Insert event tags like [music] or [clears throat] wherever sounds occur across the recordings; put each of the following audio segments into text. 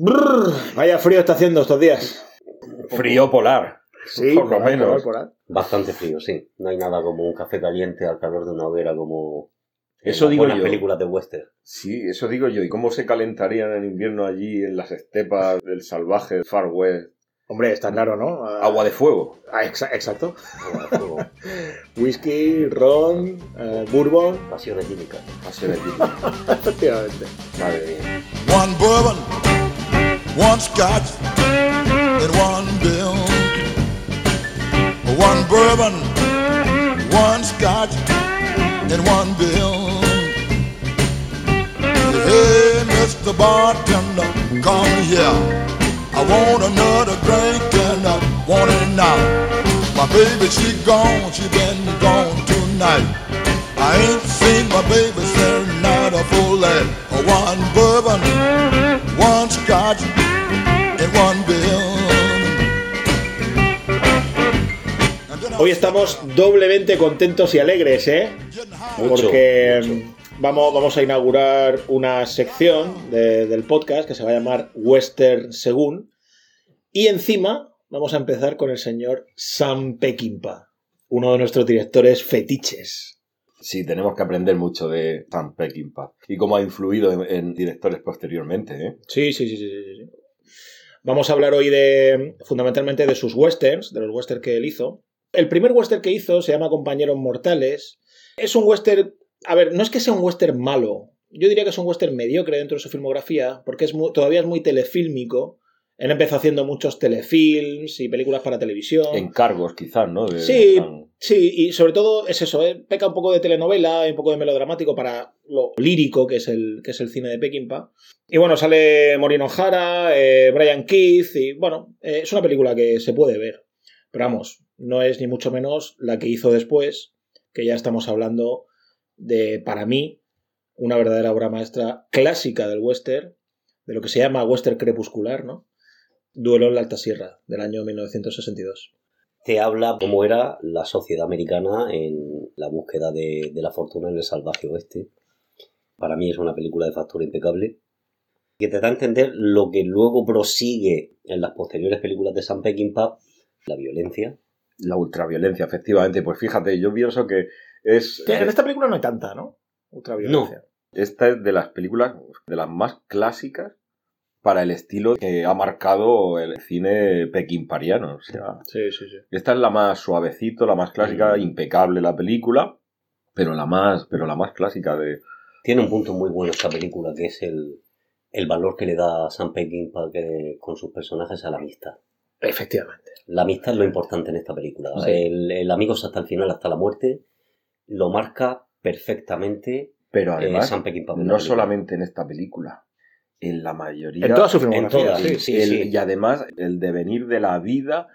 Brrr, vaya frío está haciendo estos días. Frío polar. Sí, por lo menos. Bastante frío, sí. No hay nada como un café caliente al calor de una hoguera como en Eso las digo yo. películas de western. Sí, eso digo yo. ¿Y cómo se calentarían en invierno allí en las estepas del salvaje Far West? Hombre, está claro, ¿no? Ah, Agua de fuego. ah, exa- exacto. Agua de fuego, [laughs] Whisky, ron, eh, bourbon. Pasiones químicas. Pasiones típicas. [laughs] Efectivamente. Madre mía. One bourbon, one scotch, and one bill. One bourbon, one scotch, and one bill. Hey, Mr. Bartender, come here. I want another drink and I want it now. My baby, she gone, she been gone tonight. I ain't seen my baby since night a full light. One bourbon, one scotch, and one bill. And then I Hoy estamos doblemente contentos y alegres, ¿eh? Mucho, Porque mucho. mm, vamos, vamos a inaugurar una sección de- del podcast que se va a llamar Western Según. Y encima vamos a empezar con el señor Sam Peckinpah, uno de nuestros directores fetiches. Sí, tenemos que aprender mucho de Sam Peckinpah y cómo ha influido en, directores posteriormente. ¿eh? Sí, sí, sí, sí, sí. Vamos a hablar hoy de fundamentalmente de sus westerns, de los westerns que él hizo. El primer western que hizo se llama Compañeros Mortales. Es un western, a ver, no es que sea un western malo. Yo diría que es un western mediocre dentro de su filmografía, porque es todavía es muy telefílmico. Él empezó haciendo muchos telefilms y películas para televisión. Encargos, quizás, ¿no? De- Sí, sí, y sobre todo es eso, ¿eh? peca un poco de telenovela y un poco de melodramático para lo lírico que es el, que es el cine de Peckinpah. Y bueno, sale Maureen O'Hara, eh, Brian Keith, y bueno, eh, es una película que se puede ver. Pero vamos, no es ni mucho menos la que hizo después, que ya estamos hablando de, para mí, una verdadera obra maestra clásica del western, de lo que se llama western crepuscular, ¿no? Duelo en la Alta Sierra, del año 1962. Te habla cómo era la sociedad americana en la búsqueda de, de la fortuna en el salvaje oeste. Para mí es una película de factura impecable que te da a entender lo que luego prosigue en las posteriores películas de Sam Peckinpah, la violencia. La ultraviolencia, efectivamente. Pues fíjate, yo pienso que es... Que en esta película no hay tanta, ¿no? Ultraviolencia. Esta es de las películas de las más clásicas para el estilo que ha marcado el cine pequinpariano. O sea, Sí, sí, sí. esta es la más suavecito, la más clásica, Mm. impecable la película, pero la más, pero la más clásica de. Tiene un punto muy bueno esta película, que es el, el valor que le da Sam Peckinpah que- con sus personajes a la amistad. Efectivamente. La amistad es lo importante en esta película. Sí. El, el amigo es hasta el final, hasta la muerte, lo marca perfectamente Pero eh, además, Sam Peckinpah. en la no solamente en esta película, en la mayoría. En toda su En filmografía. todas, sí. sí. Y además, el devenir de la vida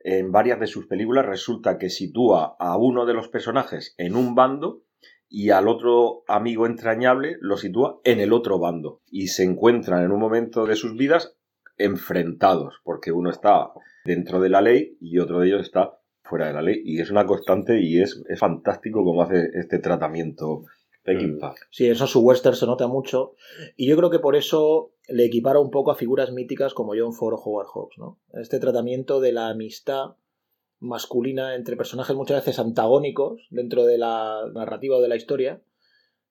en varias de sus películas resulta que sitúa a uno de los personajes en un bando y al otro amigo entrañable lo sitúa en el otro bando. Y se encuentran en un momento de sus vidas enfrentados, porque uno está dentro de la ley y otro de ellos está fuera de la ley. Y es una constante y es, es fantástico cómo hace este tratamiento Peckinpah. Sí, eso su western se nota mucho. Y yo creo que por eso le equipara un poco a figuras míticas como John Ford o Howard Hawks, ¿no? Este tratamiento de la amistad masculina entre personajes muchas veces antagónicos dentro de la narrativa o de la historia,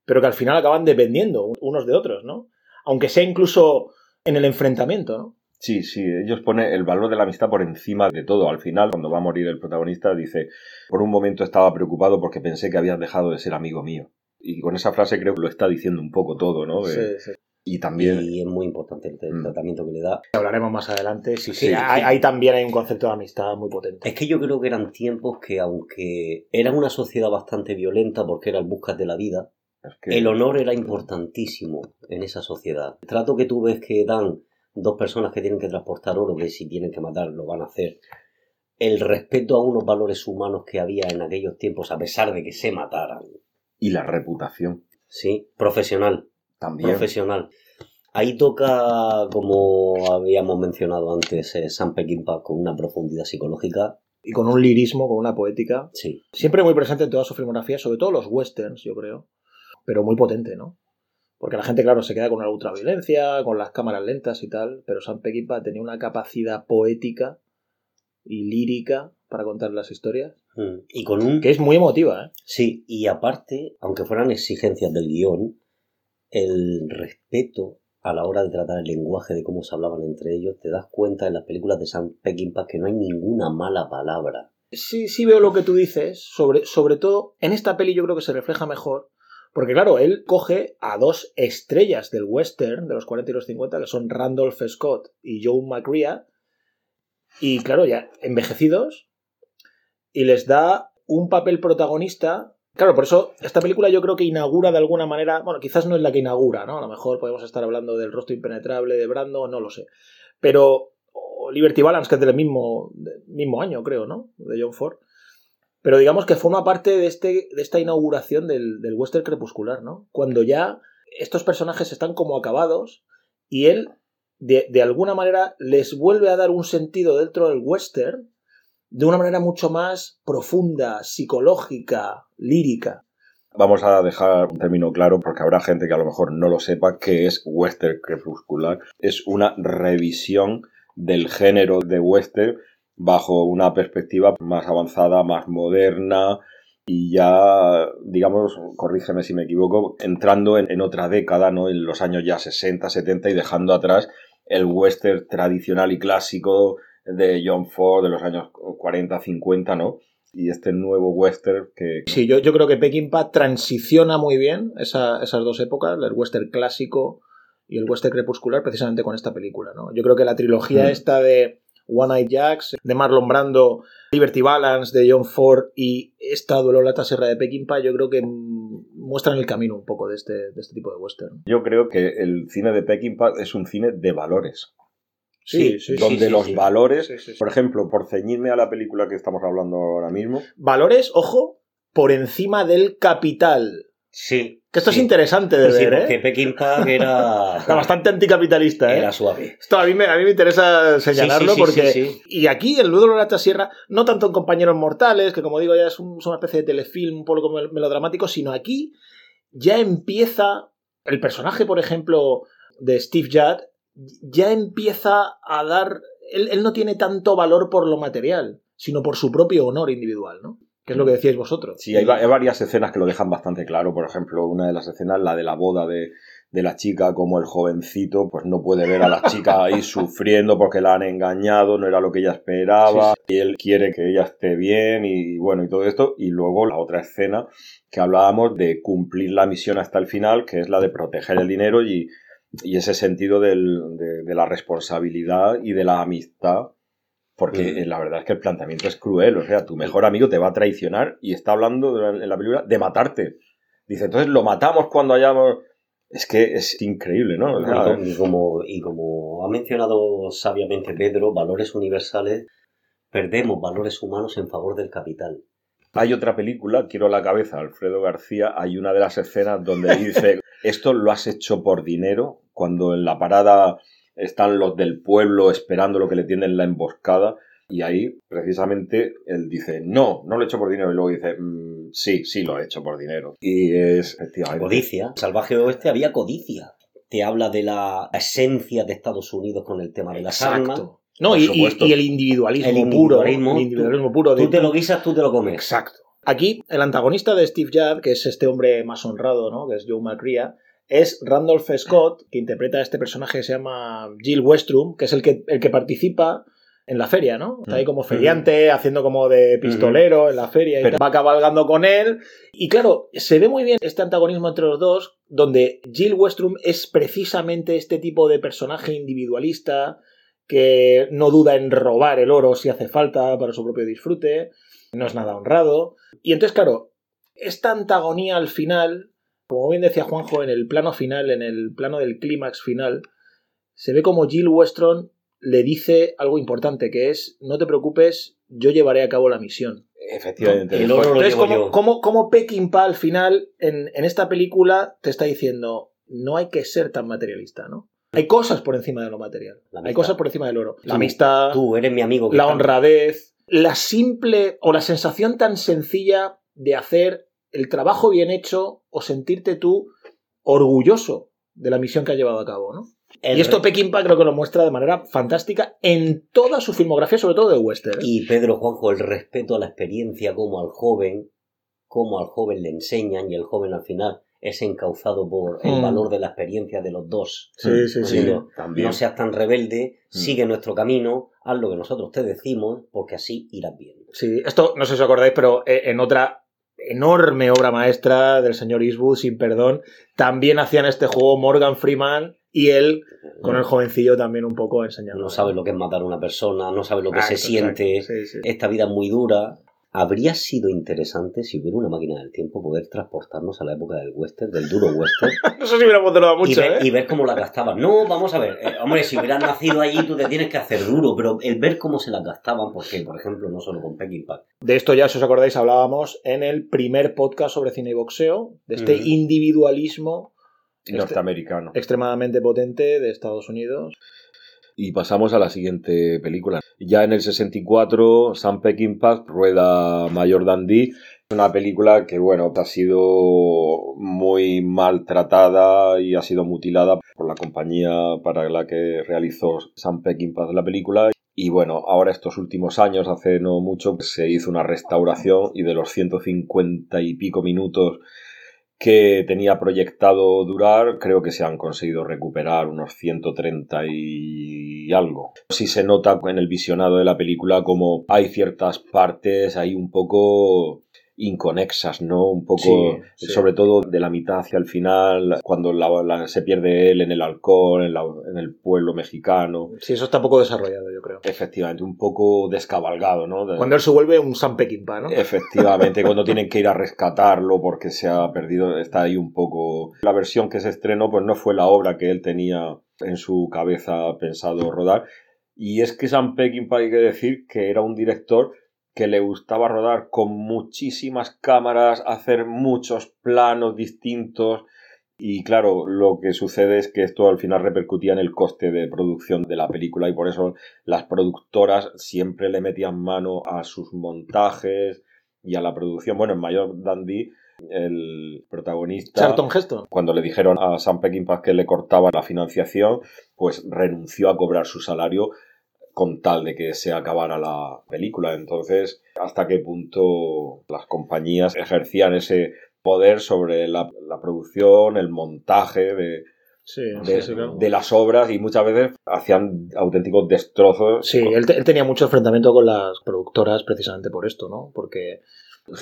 pero que al final acaban dependiendo unos de otros, ¿no? Aunque sea incluso en el enfrentamiento, ¿no? Sí, sí, ellos ponen el valor de la amistad por encima de todo. Al final, cuando va a morir el protagonista, dice, por un momento estaba preocupado porque pensé que habías dejado de ser amigo mío. Y con esa frase creo que lo está diciendo un poco todo, ¿no? De- Sí, sí. Y también... Y es muy importante el, Mm. tratamiento que le da. Hablaremos más adelante. Sí, sí, Sí, ahí, también hay un concepto de amistad muy potente. Es que yo creo que eran tiempos que, aunque era una sociedad bastante violenta porque era el buscas de la vida, es que- el honor era importantísimo en esa sociedad. El trato que tú ves que dan dos personas que tienen que transportar oro, que si tienen que matar lo van a hacer. El respeto a unos valores humanos que había en aquellos tiempos, a pesar de que se mataran. Y la reputación Sí, profesional, también. profesional. Ahí toca, como habíamos mencionado antes, eh, Sam Peckinpah con una profundidad psicológica. Y con un lirismo, con una poética. Sí, Siempre muy presente en toda su filmografía, sobre todo los westerns, yo creo. Pero muy potente, ¿no? Porque la gente, claro, se queda con la ultraviolencia, con las cámaras lentas y tal, pero Sam Peckinpah tenía una capacidad poética y lírica para contar las historias Mm. Y con un... que es muy emotiva, ¿eh? Sí, y aparte, aunque fueran exigencias del guion, el respeto a la hora de tratar el lenguaje de cómo se hablaban entre ellos, te das cuenta en las películas de Sam Peckinpah que no hay ninguna mala palabra. Sí, sí veo lo que tú dices, sobre, sobre todo en esta peli yo creo que se refleja mejor, porque claro, él coge a dos estrellas del western de los 40 y los 50, que son Randolph Scott y Joe McCrea, y claro, ya envejecidos, y les da un papel protagonista. Claro, por eso esta película yo creo que inaugura de alguna manera, bueno, quizás no es la que inaugura, ¿no? A lo mejor podemos estar hablando del rostro impenetrable de Brando, no lo sé. Pero Liberty Balance, que es del mismo, mismo año, creo, ¿no? De John Ford. Pero digamos que forma parte de, este, de esta inauguración del, del western crepuscular, ¿no? Cuando ya estos personajes están como acabados y él, de, de alguna manera, les vuelve a dar un sentido dentro del western de una manera mucho más profunda, psicológica, lírica. Vamos a dejar un término claro porque habrá gente que a lo mejor no lo sepa que es western crepuscular. Es una revisión del género de western bajo una perspectiva más avanzada, más moderna y ya, digamos, corrígeme si me equivoco, entrando en, en otra década, ¿no? En los años ya 60, 70 y dejando atrás el western tradicional y clásico de John Ford de los años 40, 50, ¿no? Y este nuevo western que... Sí, yo, yo creo que Peckinpah transiciona muy bien esa- esas dos épocas, el western clásico y el western crepuscular, precisamente con esta película, ¿no? Yo creo que la trilogía Mm. esta de One Eyed Jacks, de Marlon Brando, Liberty Balance, de John Ford y esta Duelo en la Sierra de Peckinpah, yo creo que muestran el camino un poco de este, de este tipo de western. Yo creo que el cine de Peckinpah es un cine de valores. Sí, sí, donde sí, los sí. valores, por ejemplo, por ceñirme a la película que estamos hablando ahora mismo, Valores, ojo, por encima del capital. Sí. Que esto es interesante de ver, porque ¿eh? Peckinpah era... [laughs] Está bastante anticapitalista, ¿eh? Era suave. Esto a mí, me, a mí me interesa señalarlo porque... sí, sí. Y aquí, el Nudo de la Sierra, no tanto en Compañeros Mortales, que como digo ya es, un- es una especie de telefilm un poco mel- melodramático, sino aquí ya empieza el personaje, por ejemplo, de Steve Judd, ya empieza a dar... Él, él no tiene tanto valor por lo material, sino por su propio honor individual, ¿no? Que es lo que decíais vosotros. sí, hay varias escenas que lo dejan bastante claro. Por ejemplo, una de las escenas, la de la boda de, de la chica, como el jovencito, pues no puede ver a la chica [laughs] ahí sufriendo porque la han engañado, no era lo que ella esperaba, y él quiere que ella esté bien y bueno, y todo esto. Y luego la otra escena que hablábamos de cumplir la misión hasta el final, que es la de proteger el dinero y, y ese sentido del- de, de la responsabilidad y de la amistad. Porque Mm. la verdad es que el planteamiento es cruel. O sea, tu mejor amigo te va a traicionar y está hablando en la película de matarte. Dice, entonces lo matamos cuando hayamos. Es que es increíble, ¿no? O sea, y como, y como ha mencionado sabiamente Pedro, valores universales, perdemos valores humanos en favor del capital. Hay otra película, quiero la cabeza, Alfredo García, hay una de las escenas donde dice, [laughs] esto lo has hecho por dinero, cuando en la parada están los del pueblo esperando lo que le tienden la emboscada, y ahí precisamente él dice, no, no lo he hecho por dinero, y luego dice, "Mm, sí, sí lo he hecho por dinero. Y es, efectivamente, Codicia. Salvaje Oeste había codicia. Te habla de la esencia de Estados Unidos con el tema de las armas. Exacto. No, Por y, y- supuesto. y el individualismo, El puro. individualismo, el individualismo puro. de- Tú te lo guisas, tú te lo comes. Exacto. Aquí, el antagonista de Steve Judd, que es este hombre más honrado, ¿no? Que es Joe McCrea, es Randolph Scott, que interpreta a este personaje que se llama Jill Westrum, que es el que, el que participa en la feria, ¿no? Está ahí como feriante, haciendo como de pistolero en la feria y Pero- va cabalgando con él. Y claro, se ve muy bien este antagonismo entre los dos, donde Jill Westrum es precisamente este tipo de personaje individualista que no duda en robar el oro si hace falta para su propio disfrute, no es nada honrado. Y entonces, claro, esta antagonía al final, como bien decía Juanjo, en el plano final, en el plano del clímax final, se ve como Jill Westron le dice algo importante, que es, no te preocupes, yo llevaré a cabo la misión. efectivamente. El oro lo Entonces, llevo yo. como, como Peckinpah al final, en, en esta película, te está diciendo, no hay que ser tan materialista, ¿no? Hay cosas por encima de lo material. La Hay cosas por encima del oro. La amistad, Tú eres mi amigo. la honradez, la simple o la sensación tan sencilla de hacer el trabajo bien hecho o sentirte tú orgulloso de la misión que ha llevado a cabo, ¿no? El Y esto Peckinpah creo que lo muestra de manera fantástica en toda su filmografía, sobre todo de western. ¿eh? Y Pedro Juanjo, el respeto a la experiencia, como al joven, como al joven le enseñan y el joven al final es encauzado por el Mm. valor de la experiencia de los dos. Sí, sí, sí. Diciendo, También. No seas tan rebelde, Mm. sigue nuestro camino, haz lo que nosotros te decimos, porque así irás bien. Sí, esto no sé si os acordáis, pero eh, en otra enorme obra maestra del señor Eastwood, sin perdón, también hacían este juego Morgan Freeman y él con el jovencillo también un poco enseñando. No sabes lo que es matar a una persona, no sabes lo que Ah, se siente. sí, sí. Esta vida es muy dura. Habría sido interesante si hubiera una máquina del tiempo poder transportarnos a la época del western, del duro western, [laughs] No sé si hubiéramos durado mucho, y, ver, ¿eh? y ver cómo la gastaban. No, vamos a ver. eh, hombre, si hubieras nacido allí, tú te tienes que hacer duro, pero el ver cómo se las gastaban, porque, por ejemplo, no solo con Peckinpah. De esto ya, si os acordáis, hablábamos en el primer podcast sobre cine y boxeo, de este individualismo este- Norteamericano. extremadamente potente de Estados Unidos. Y pasamos a la siguiente película. Ya en el 64, Sam Peckinpah rueda Mayor Dandy. Una película que, bueno, ha sido muy maltratada y ha sido mutilada por la compañía para la que realizó Sam Peckinpah la película. Y bueno, ahora estos últimos años, hace no mucho, se hizo una restauración y de los 150 y pico minutos que tenía proyectado durar, creo que se han conseguido recuperar unos 130 y algo. Sí se nota en el visionado de la película como hay ciertas partes ahí un poco inconexas, ¿no? Un poco, Sí, sí. sobre todo de la mitad hacia el final, cuando la- la- se pierde él en el alcohol, en, la- en el pueblo mexicano. Sí, eso está poco desarrollado, yo creo. Efectivamente, un poco descabalgado, ¿no? De- Cuando él se vuelve un Sam Peckinpah, ¿no? Efectivamente, cuando [laughs] tienen que ir a rescatarlo porque se ha perdido, está ahí un poco. La versión que se estrenó, pues no fue la obra que él tenía en su cabeza pensado rodar. Y es que Sam Peckinpah hay que decir que era un director que le gustaba rodar con muchísimas cámaras, hacer muchos planos distintos. Y claro, lo que sucede es que esto al final repercutía en el coste de producción de la película y por eso las productoras siempre le metían mano a sus montajes y a la producción. Bueno, en Mayor Dandy, el protagonista, Charlton Heston. cuando le dijeron a Sam Peckinpah que le cortaba la financiación, pues renunció a cobrar su salario con tal de que se acabara la película. Entonces, ¿hasta qué punto las compañías ejercían ese poder sobre la, la producción, el montaje de, Sí, de, sí, sí, claro. de las obras y muchas veces hacían auténticos destrozos. Sí, él, él tenía mucho enfrentamiento con las productoras precisamente por esto, ¿no? Porque,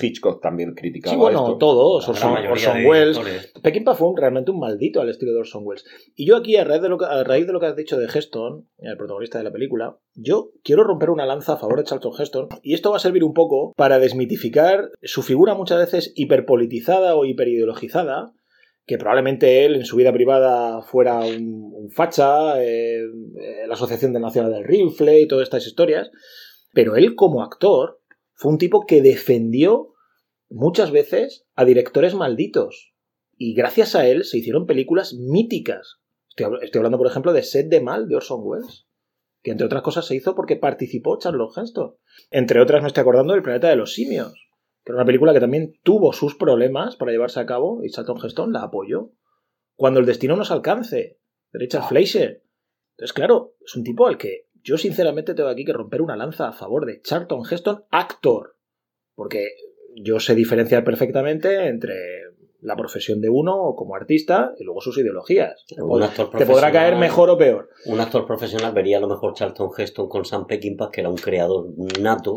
Hitchcock también criticaba sí, bueno, esto. todos, Orson, Orson Welles. Peckinpah fue un- realmente un maldito al estilo de Orson Welles. Y yo aquí, a raíz, de lo que, a raíz de lo que has dicho de Heston, el protagonista de la película, yo quiero romper una lanza a favor de Charlton Heston. Y esto va a servir un poco para desmitificar su figura muchas veces hiperpolitizada o hiperideologizada, que probablemente él en su vida privada fuera un, un facha, eh, eh, la Asociación de Nacional del Rifle y todas estas historias. Pero él como actor fue un tipo que defendió muchas veces a directores malditos. Y gracias a él se hicieron películas míticas. Estoy, habl- estoy hablando, por ejemplo, de Set de Mal de Orson Welles, que entre otras cosas se hizo porque participó Charlton Heston. Entre otras me estoy acordando del Planeta de los Simios, que era una película que también tuvo sus problemas para llevarse a cabo y Charlton Heston la apoyó. Cuando el destino nos alcance, de Richard Fleischer. Entonces, claro, es un tipo al que yo sinceramente tengo aquí que romper una lanza a favor de Charlton Heston, actor. Porque yo sé diferenciar perfectamente entre la profesión de uno como artista y luego sus ideologías. Te, Un actor te podrá caer mejor o peor. Un actor profesional vería a lo mejor Charlton Heston con Sam Peckinpah, que era un creador nato.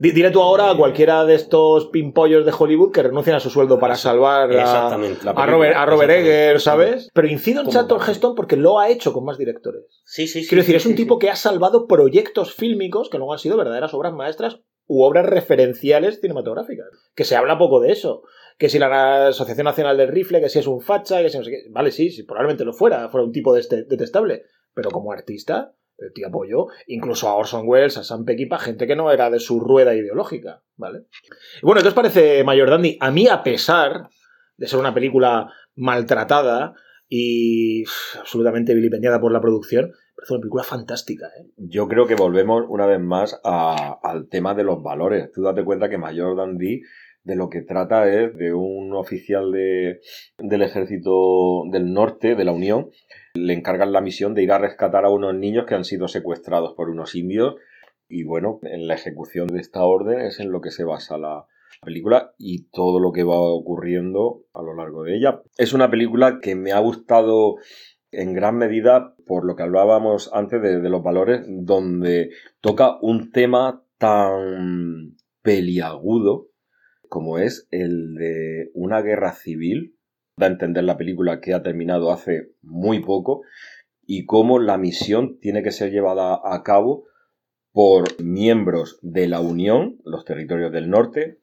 Di- Dile tú ahora a cualquiera de estos pimpollos de Hollywood que renuncien a su sueldo para salvar a, Robert, a Robert. Egger, ¿sabes? Pero incido en Charlton. Heston porque lo ha hecho con más directores. Sí, sí, sí. Quiero decir, es un tipo que ha salvado proyectos fílmicos que luego han sido verdaderas obras maestras u obras referenciales cinematográficas. Que se habla poco de eso. Que si la Asociación Nacional del Rifle, que si es un facha, que si no sé qué. Vale, sí, sí, probablemente lo fuera, fuera un tipo detestable. Pero como artista, el tío apoyó incluso a Orson Welles, a Sam Peckinpah, gente que no era de su rueda ideológica, ¿vale? Bueno, ¿qué os parece Mayor Dandy? A mí, a pesar de ser una película maltratada y absolutamente vilipendiada por la producción, parece una película fantástica, ¿eh? Yo creo que volvemos una vez más al tema de los valores. Tú date cuenta que Mayor Dandy de lo que trata es de un oficial de, del ejército del norte, de la Unión, le encargan la misión de ir a rescatar a unos niños que han sido secuestrados por unos indios y bueno, en la ejecución de esta orden es en lo que se basa la película y todo lo que va ocurriendo a lo largo de ella. Es una película que me ha gustado en gran medida por lo que hablábamos antes de, los valores, donde toca un tema tan peliagudo como es el de una guerra civil. Da a entender la película que ha terminado hace muy poco y cómo la misión tiene que ser llevada a cabo por miembros de la Unión, los territorios del norte,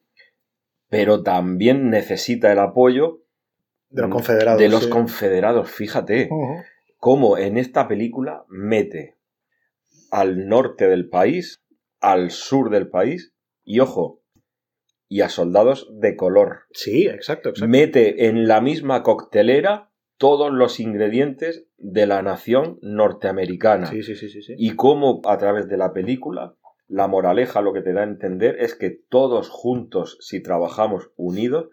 pero también necesita el apoyo de los confederados. De los confederados, fíjate. Cómo en esta película mete al norte del país, al sur del país, y ojo, y a soldados de color. Sí, exacto, exacto. Mete en la misma coctelera todos los ingredientes de la nación norteamericana. Sí, sí, sí, sí, sí. Y cómo a través de la película, la moraleja lo que te da a entender es que todos juntos, si trabajamos unidos,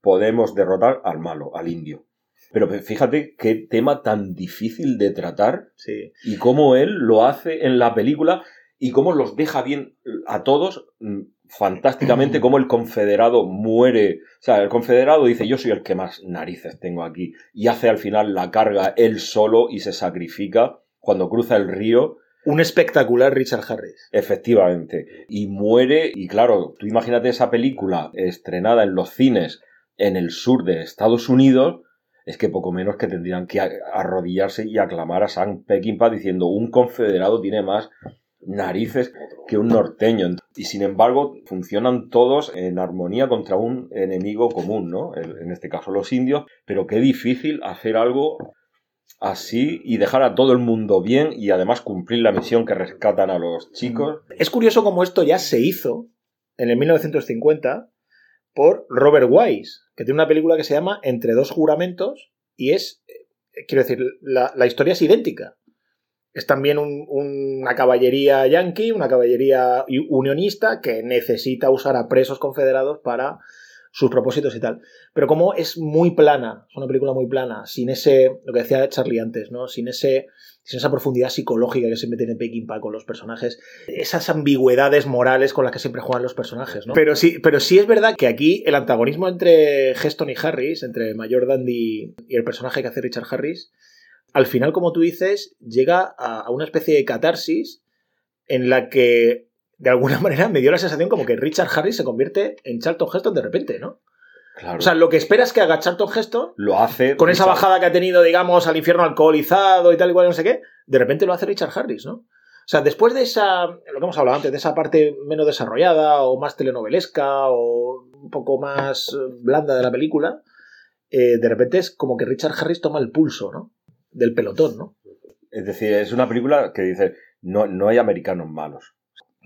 podemos derrotar al malo, al indio. Pero fíjate qué tema tan difícil de tratar sí. y cómo él lo hace en la película y cómo los deja bien a todos mm, fantásticamente, [clears throat] cómo el confederado muere. O sea, el confederado dice yo soy el que más narices tengo aquí y hace al final la carga él solo y se sacrifica cuando cruza el río. Un espectacular Richard Harris. Efectivamente. Y muere, y claro, tú imagínate esa película estrenada en los cines en el sur de Estados Unidos, es que poco menos que tendrían que arrodillarse y aclamar a Sam Peckinpah diciendo un confederado tiene más narices que un norteño. Y sin embargo, funcionan todos en armonía contra un enemigo común, ¿no? En este caso los indios, pero qué difícil hacer algo así y dejar a todo el mundo bien y además cumplir la misión que rescatan a los chicos. Es curioso cómo esto ya se hizo en el 1950 por Robert Wise, que tiene una película que se llama Entre dos juramentos y es, eh, quiero decir, la, historia es idéntica. Es también una caballería yankee, una caballería unionista que necesita usar a presos confederados para sus propósitos y tal. Pero como es muy plana, es una película muy plana, sin ese, lo que decía Charlie antes, ¿no? Sin ese, sin esa profundidad psicológica que siempre tiene Peckinpah con los personajes, esas ambigüedades morales con las que siempre juegan los personajes, ¿no? Pero sí, pero sí es verdad que aquí el antagonismo entre Heston y Harris, entre Mayor Dandy y el personaje que hace Richard Harris, al final, como tú dices, llega a una especie de catarsis en la que de alguna [laughs] manera me dio la sensación como que Richard Harris se convierte en Charlton Heston de repente, ¿no? Claro. O sea, lo que esperas que haga Charlton Heston lo hace con esa bajada que ha tenido, digamos, al infierno alcoholizado y tal y cual, no sé qué, de repente lo hace Richard Harris, ¿no? O sea, después de esa, lo que hemos hablado antes, de esa parte menos desarrollada o más telenovelesca o un poco más blanda de la película, eh, de repente es como que Richard Harris toma el pulso, ¿no? Del pelotón, ¿no? Es decir, es una película que dice, no, no hay americanos malos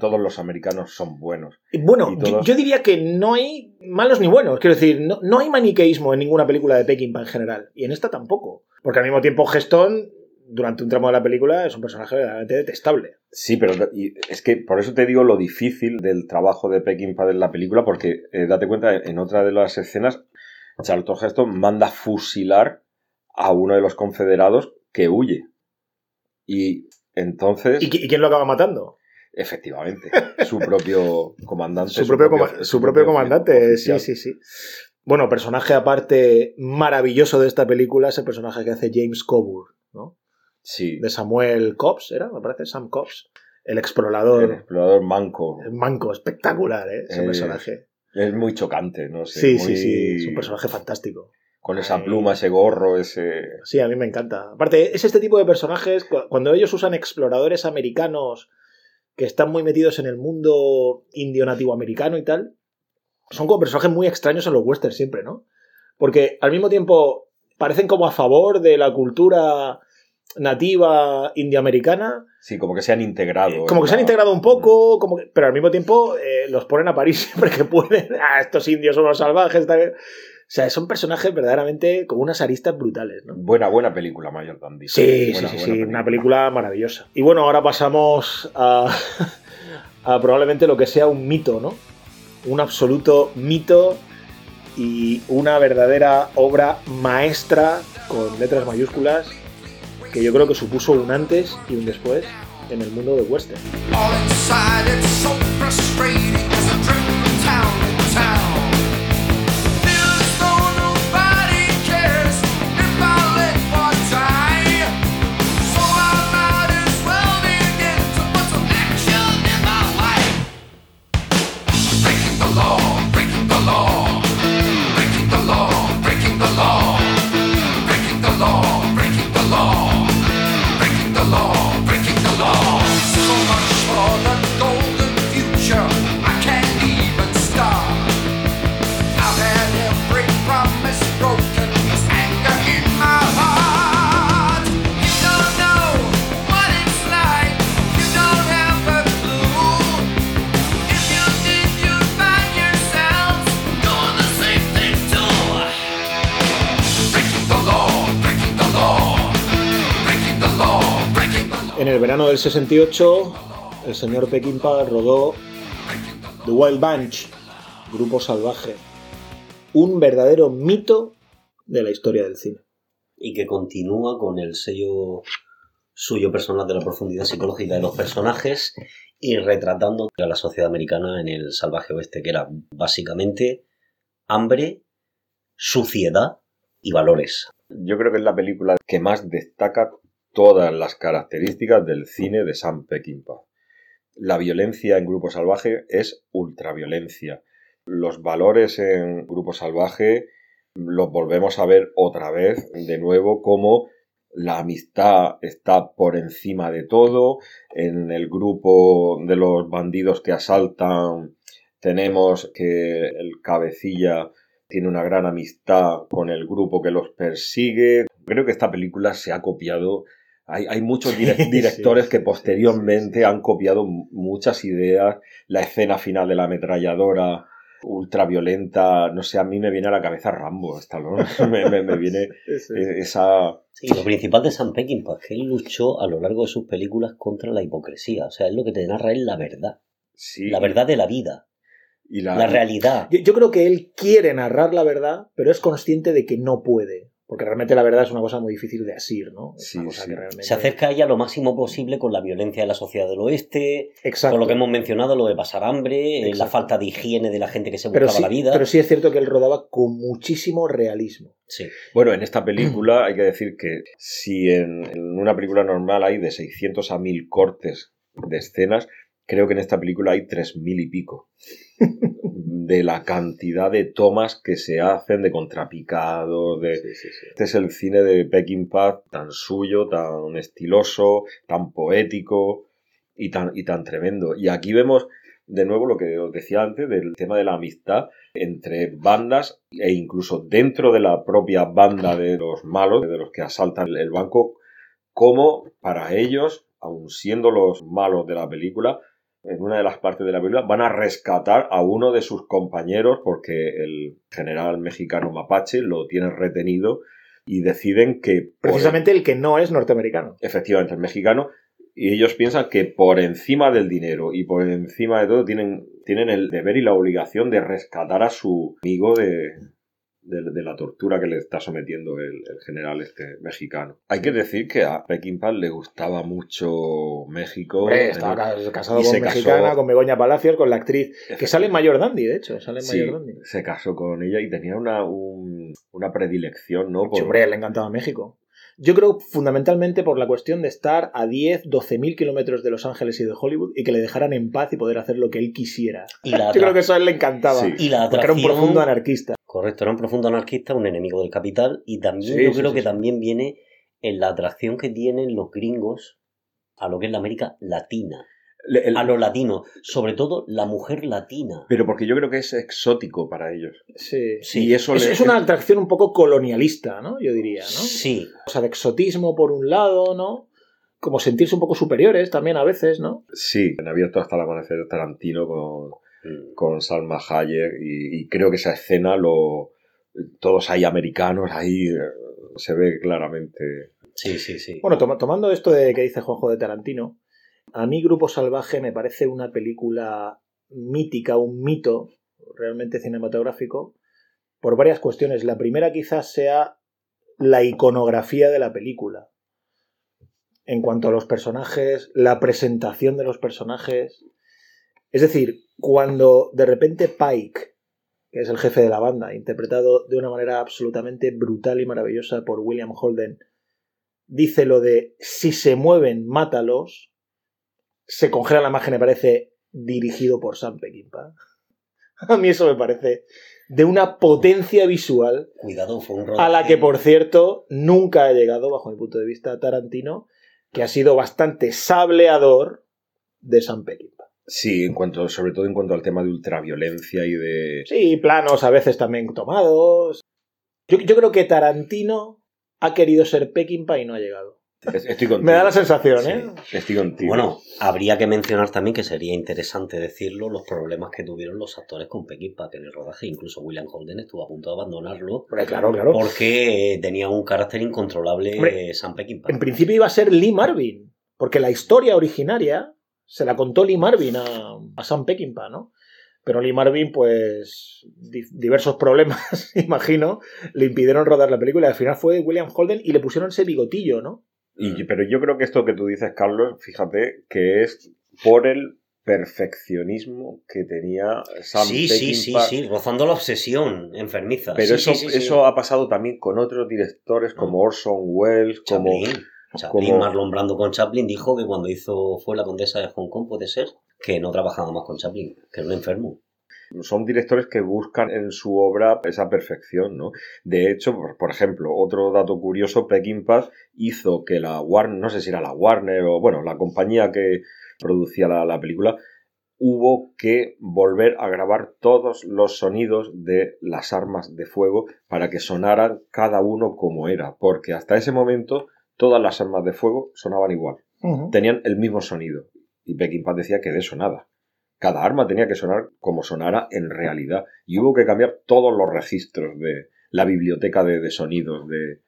todos los americanos son buenos. Bueno, yo, diría que no hay malos ni buenos. Quiero decir, no, hay maniqueísmo en ninguna película de Peckinpah en general. Y en esta tampoco. Porque al mismo tiempo Geston, durante un tramo de la película, es un personaje verdaderamente detestable. Sí, pero es que por eso te digo lo difícil del trabajo de Peckinpah en la película, porque eh, date cuenta, en otra de las escenas, Charlton Heston manda fusilar a uno de los confederados que huye. Y entonces... ¿Y, quién lo acaba matando? Efectivamente, su propio [laughs] comandante. su, propio, su, propio, comandante, sí, sí, sí. Bueno, personaje aparte maravilloso de esta película es el personaje que hace James Coburn, ¿no? Sí. De Samuel Cobbs, ¿era? Me parece, Sam Cobbs. El explorador. El explorador manco. El manco, espectacular, ¿eh? Ese personaje. Es muy chocante, no sé. Sí, sí, sí. Es un personaje fantástico. Con esa pluma, ese gorro, ese. Sí, a mí me encanta. Aparte, es este tipo de personajes, cuando ellos usan exploradores americanos que están muy metidos en el mundo indio nativo americano y tal, son como personajes muy extraños en los westerns siempre, ¿no? Porque al mismo tiempo parecen como a favor de la cultura nativa indioamericana. Sí, como que se han integrado. Como que se han integrado un poco, como pero al mismo tiempo eh, los ponen a París [laughs] siempre que pueden. Ah, estos indios son los salvajes. Tal. O sea, son personajes verdaderamente con unas aristas brutales, ¿no? Buena, buena película, Mayor Dandy. Sí, sí, sí, una película maravillosa. Y bueno, ahora pasamos a, [laughs] a, probablemente lo que sea un mito, ¿no? un absoluto mito y una verdadera obra maestra con letras mayúsculas que yo creo que supuso un antes y un después en el mundo del western. Verano del 68, el señor Peckinpah rodó The Wild Bunch, Grupo Salvaje, un verdadero mito de la historia del cine. y que continúa con el sello suyo personal de la profundidad psicológica de los personajes y retratando a la sociedad americana en el salvaje oeste, que era básicamente hambre, suciedad y valores. Yo creo que es la película que más destaca todas las características del cine de Sam Peckinpah. La violencia en Grupo Salvaje es ultraviolencia. Los valores en Grupo Salvaje los volvemos a ver otra vez de nuevo como la amistad está por encima de todo. En el grupo de los bandidos que asaltan tenemos que el cabecilla tiene una gran amistad con el grupo que los persigue. Creo que esta película se ha copiado. Hay, hay muchos [laughs] directores sí, que posteriormente sí, sí. han copiado mu- muchas ideas. La escena final de la ametralladora ultraviolenta, no sé, a mí me viene a la cabeza Rambo, Stallone. [laughs] [laughs] me, me- me viene eh, esa... Sí, lo principal de Sam Peckinpah es que él luchó a lo largo de sus películas contra la hipocresía. O sea, él lo que te narra es la verdad. Sí, La verdad de la vida. y la, La realidad. Yo, yo creo que él quiere narrar la verdad, pero es consciente de que no puede. Porque realmente la verdad es una cosa muy difícil de asir, ¿no? Es Sí, una cosa sí. que realmente... Se acerca a ella lo máximo posible con la violencia de la sociedad del oeste, Exacto. con lo que hemos mencionado, lo de pasar hambre, eh, la falta de higiene de la gente que se pero buscaba sí, la vida. pero sí es cierto que él rodaba con muchísimo realismo. Sí. Bueno, en esta película hay que decir que si en, en una película normal hay de 600 a 1000 cortes de escenas, creo que en esta película hay 3000 y pico. [laughs] De la cantidad de tomas que se hacen, de contrapicados, de... Sí, sí, sí. Este es el cine de Peckinpah tan suyo, tan estiloso, tan poético y tan, y tan tremendo. Y aquí vemos de nuevo lo que os decía antes del tema de la amistad entre bandas e incluso dentro de la propia banda de los malos, de los que asaltan el banco, como para ellos, aun siendo los malos de la película, en una de las partes de la película van a rescatar a uno de sus compañeros porque el general mexicano mapache lo tiene retenido y deciden que por- Precisamente el que no es norteamericano. efectivamente el mexicano y ellos piensan que por encima del dinero y por encima de todo tienen, tienen el deber y la obligación de rescatar a su amigo de, de, de la tortura que le está sometiendo el, el general este mexicano. Hay que decir que a Peckinpah le gustaba mucho México. Hombre, estaba ca- casado con casó- mexicana, con Begoña Palacios, con la actriz, que sale en Mayor Dandy, de hecho, sale en Sí, Mayor Dandy. se casó con ella y tenía una, un- una predilección, ¿no? Sí, hombre, le encantaba México. Yo creo fundamentalmente por la cuestión de estar a 10, 12 mil kilómetros de Los Ángeles y de Hollywood y que le dejaran en paz y poder hacer lo que él quisiera. Y la, [laughs] Yo creo que eso a él le encantaba. Sí. y la Porque era un atracción- profundo anarquista. Correcto, era un profundo anarquista, un enemigo del capital, y también Sí, yo sí, creo sí, que sí. también viene en la atracción que tienen los gringos a lo que es la América latina, Le- el- a los latinos, sobre todo la mujer latina. pero porque yo creo que es exótico para ellos. Sí. Sí. Y eso Es, le- es una atracción un poco colonialista, ¿no? Yo diría, ¿no? Sí, O sea, de exotismo por un lado, ¿no? Como sentirse un poco superiores también a veces, ¿no? Sí, en abierto hasta el amanecer Tarantino con, Mm. con Salma Hayek y, y creo que esa escena lo todos ahí americanos ahí eh, se ve claramente sí, sí, sí. Bueno, toma- tomando esto de que dice Juanjo de Tarantino, a mí Grupo Salvaje me parece una película mítica, un mito realmente cinematográfico por varias cuestiones. La primera quizás sea la iconografía de la película. En cuanto a los personajes, la presentación de los personajes. Es decir, cuando de repente Pike, que es el jefe de la banda, interpretado de una manera absolutamente brutal y maravillosa por William Holden, dice lo de si se mueven, mátalos, se congela la imagen y parece dirigido por Sam Peckinpah. [laughs] A mí eso me parece de una potencia visual Cuidado, fue un a la que, por cierto, nunca ha llegado, bajo mi punto de vista, Tarantino, que ha sido bastante sableador de Sam Peckinpah. Sí, en cuanto, sobre todo en cuanto al tema de ultraviolencia y de. Sí, planos a veces también tomados. Yo, yo creo que Tarantino ha querido ser Peckinpah y no ha llegado. Es- Estoy contigo. Me da la sensación, Sí. ¿eh? Estoy contigo. Bueno, habría que mencionar también que sería interesante decirlo los problemas que tuvieron los actores con Peckinpah en el rodaje. Incluso William Holden estuvo a punto de abandonarlo Hombre, claro, claro. porque eh, tenía un carácter incontrolable Hombre, eh, Sam Peckinpah. En principio iba a ser Lee Marvin, porque la historia originaria se la contó Lee Marvin a, a Sam Peckinpah, ¿no? Pero Lee Marvin, pues, di- diversos problemas, [laughs] imagino, le impidieron rodar la película al final fue William Holden y le pusieron ese bigotillo, ¿no? Y- pero yo creo que esto que tú dices, Carlos, fíjate que es por el perfeccionismo que tenía Sam sí, sí, sí, sí, rozando la obsesión enfermiza. Pero Sí, eso, sí, sí, sí. eso ha pasado también con otros directores como Orson Welles, como... Chaplin. Chaplin, como- Marlon Brando con Chaplin dijo que cuando hizo fue la condesa de Hong Kong, puede ser, que no trabajaba más con Chaplin, que era un enfermo. son directores que buscan en su obra esa perfección, ¿no? De hecho, por, ejemplo, otro dato curioso, Peckinpah hizo que la Warner, no sé si era la Warner o, bueno, la compañía que producía la, la película, hubo que volver a grabar todos los sonidos de las armas de fuego para que sonaran cada uno como era, porque hasta ese momento todas las armas de fuego sonaban igual tenían el mismo sonido. Y Peckinpah decía que de eso nada. Cada arma tenía que sonar como sonara en realidad. Y hubo que cambiar todos los registros de la biblioteca de, de sonidos de,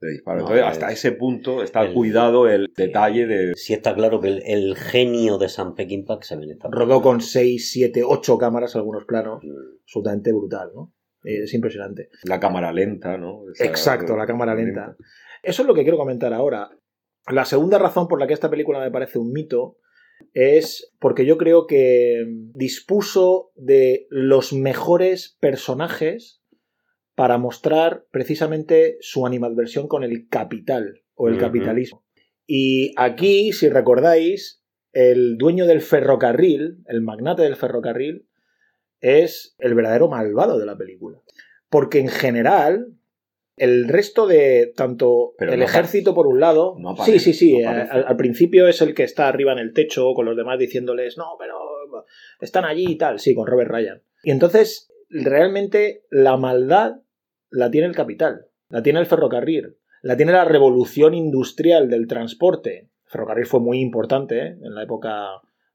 de disparos. No, Entonces, es- hasta ese punto está el- cuidado el detalle de... Sí está claro que el, el genio de Sam Peckinpah se ve Rodó con 6, 7, 8 cámaras algunos planos, Mm. absolutamente brutal, ¿no? Eh, Es impresionante. La cámara lenta, ¿no? Esa- Exacto, la cámara lenta. Eso es lo que quiero comentar ahora. La segunda razón por la que esta película me parece un mito es porque yo creo que dispuso de los mejores personajes para mostrar precisamente su animadversión con el capital o el capitalismo. Y aquí, si recordáis, el dueño del ferrocarril, el magnate del ferrocarril, es el verdadero malvado de la película. Porque en general, el resto de tanto Pero el no ejército por un lado, no aparece, sí, sí, sí, no eh, al, al principio es el que está arriba en el techo con los demás diciéndoles, no, pero están allí y tal, sí, con Robert Ryan. Y entonces, realmente la maldad la tiene el capital, la tiene el ferrocarril, la tiene la revolución industrial del transporte. El ferrocarril fue muy importante ¿eh? en la época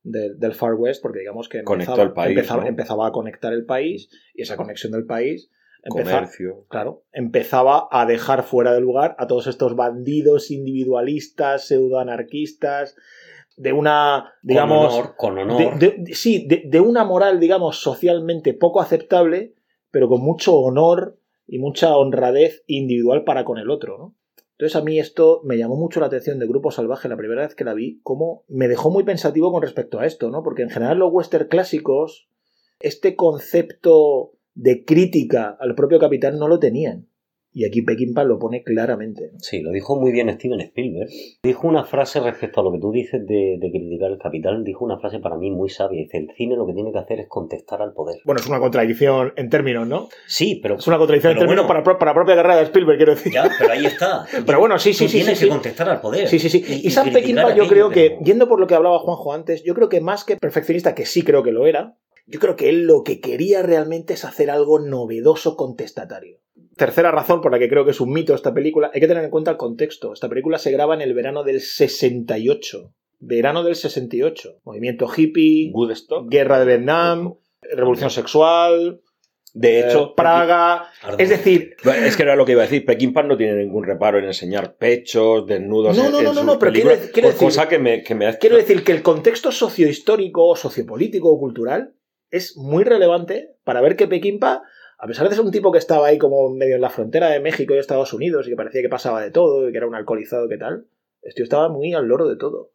de- del Far West porque digamos que empezaba, el país, empezaba, ¿no? empezaba a conectar el país y esa conexión del país empezaba, Comercio. claro, empezaba a dejar fuera de lugar a todos estos bandidos individualistas, pseudoanarquistas, de una, digamos, con honor, con honor. de- de- sí, de, de una moral, digamos, socialmente poco aceptable, pero con mucho honor y mucha honradez individual para con el otro, ¿no? Entonces a mí esto me llamó mucho la atención de Grupo Salvaje la primera vez que la vi, como me dejó muy pensativo con respecto a esto, ¿no? Porque en general los western clásicos, este concepto de crítica al propio capitán no lo tenían. Y aquí Peckinpah lo pone claramente. Sí, lo dijo muy bien Steven Spielberg. Dijo una frase respecto a lo que tú dices de, de criticar el capital. Dijo una frase para mí muy sabia. Dice, el cine lo que tiene que hacer es contestar al poder. Bueno, es una contradicción en términos, ¿no? Sí, pero... Es una contradicción en términos bueno. para, para la propia carrera de Spielberg, quiero decir. Ya, pero ahí está. [laughs] Pero bueno, sí, sí, Tú sí, Tienes sí, que sí. contestar al poder. Sí, sí, sí. Y, Sam criticar Peckinpah, yo creo que, pero- yendo por lo que hablaba Juanjo antes, yo creo que más que perfeccionista, que sí creo que lo era, yo creo que él lo que quería realmente es hacer algo novedoso contestatario. Tercera razón por la que creo que es un mito esta película, hay que tener en cuenta el contexto. Esta película se graba en el verano del 68. Verano del 68. Movimiento hippie, Woodstock. guerra de Vietnam, revolución sexual, De eh, hecho, Praga. Es decir, Es que era lo que iba a decir. Peckinpah no tiene ningún reparo en enseñar pechos, desnudos. No, no, en no, no, no, pero quiero quiero decir- cosa que me, que me ha Quiero decir que el contexto sociohistórico sociopolítico o cultural es muy relevante para ver que Peckinpah, a pesar de ser un tipo que estaba ahí como medio en la frontera de México y Estados Unidos y que parecía que pasaba de todo y que era un alcoholizado que tal, este tío estaba muy al loro de todo.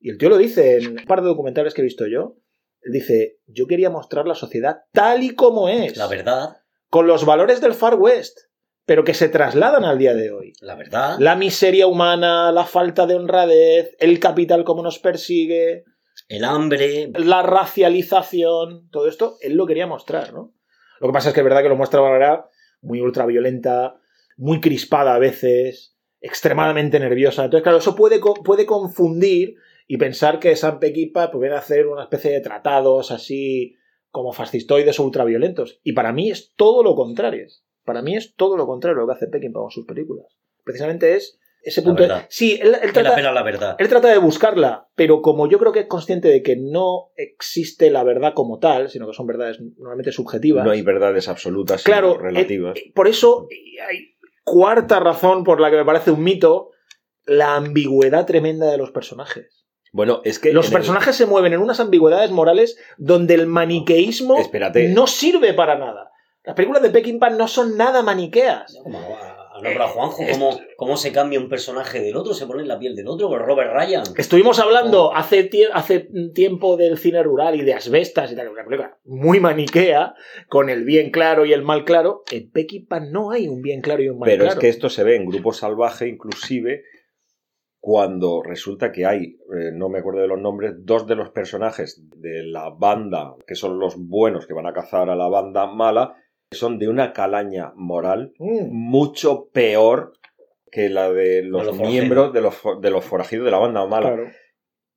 Y el tío lo dice en un par de documentales que he visto yo. Él dice, yo quería mostrar la sociedad tal y como es, La verdad, con los valores del Far West, pero que se trasladan al día de hoy. la verdad. La miseria humana, la falta de honradez, el capital como nos persigue, El hambre. la racialización, todo esto, él lo quería mostrar, ¿no? Lo que pasa es que es verdad que lo muestra de manera muy ultraviolenta, muy crispada a veces, extremadamente nerviosa. Entonces, claro, eso puede, puede confundir y pensar que San Pequipa pues, viene a hacer una especie de tratados así como fascistoides o ultraviolentos. Y para mí es todo lo contrario. Para mí es todo lo contrario lo que hace Peckinpah con sus películas. Precisamente es ese La punto. de- verdad. Sí, él, la trata, pena la verdad. él trata de buscarla, pero como yo creo que es consciente de que no existe la verdad como tal, sino que son verdades normalmente subjetivas. No hay verdades absolutas claro, relativas. eh, por eso hay cuarta razón por la que me parece un mito, la ambigüedad tremenda de los personajes. bueno, es que Los el- personajes se mueven en unas ambigüedades morales donde el maniqueísmo Espérate. no sirve para nada. Las películas de Peckinpah no son nada maniqueas. Como a, a nombrar a Juanjo, cómo, cómo se cambia un personaje del otro, se pone en la piel del otro, con Robert Ryan. Estuvimos hablando hace, tie- hace tiempo del cine rural y de asbestas y tal, una película muy maniquea, con el bien claro y el mal claro. En Peckinpah no hay un bien claro y un mal Pero claro. es que esto se ve en Grupo Salvaje, inclusive cuando resulta que hay, eh, no me acuerdo de los nombres, dos de los personajes de la banda, que son los buenos que van a cazar a la banda mala, son de una calaña moral Mm. mucho peor que la de los, miembros de los, fo- de los forajidos de la banda mala. Claro.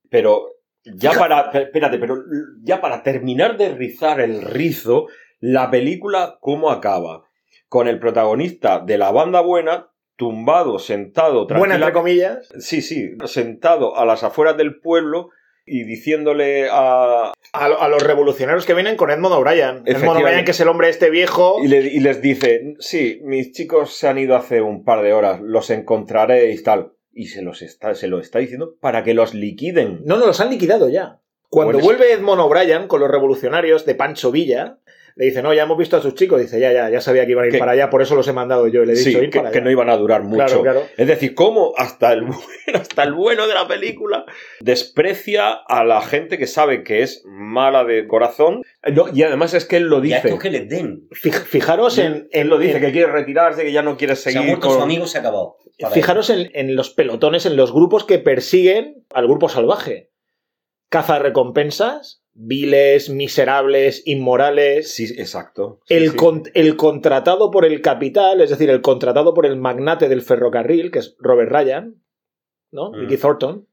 Pero ya para, espérate, pero ya para terminar de rizar el rizo, la película, ¿cómo acaba? Con el protagonista de la banda buena, tumbado, sentado, Buena, entre comillas. Sí, sí, sentado a las afueras del pueblo y diciéndole a... A, lo- a los revolucionarios que vienen con Edmond O'Brien. Edmond. O'Brien, que es el hombre este viejo. Y, le- y les dice, sí, mis chicos se han ido hace un par de horas, los encontraréis tal. Y se, los está, se lo está diciendo para que los liquiden. No, no, los han liquidado ya. Cuando vuelve Edmond O'Brien con los revolucionarios de Pancho Villa, le dice, no, ya hemos visto a sus chicos. Dice, ya, ya, ya sabía que iban a ir Que- para allá, por eso los he mandado yo. Y le he dicho, Sí, ir que, para que allá. no iban a durar mucho. Claro, claro. Es decir, cómo hasta el, bueno, [laughs] hasta el bueno de la película desprecia a la gente que sabe que es mala de corazón. No, y además es que él lo Y a dice. estos que les den. Fij- Fijaros en, Él lo dice, en- que quiere retirarse, que ya no quiere Se ha seguir muerto con... su amigo, se ha acabado. Fijaros en, en los pelotones, en los grupos que persiguen al grupo salvaje. Caza recompensas, viles, miserables, inmorales. Sí, exacto. Sí, El, sí. con- el contratado por el capital, es decir, el contratado por el magnate del ferrocarril, que es Robert Ryan, ¿no? Mm. Vicky Thornton,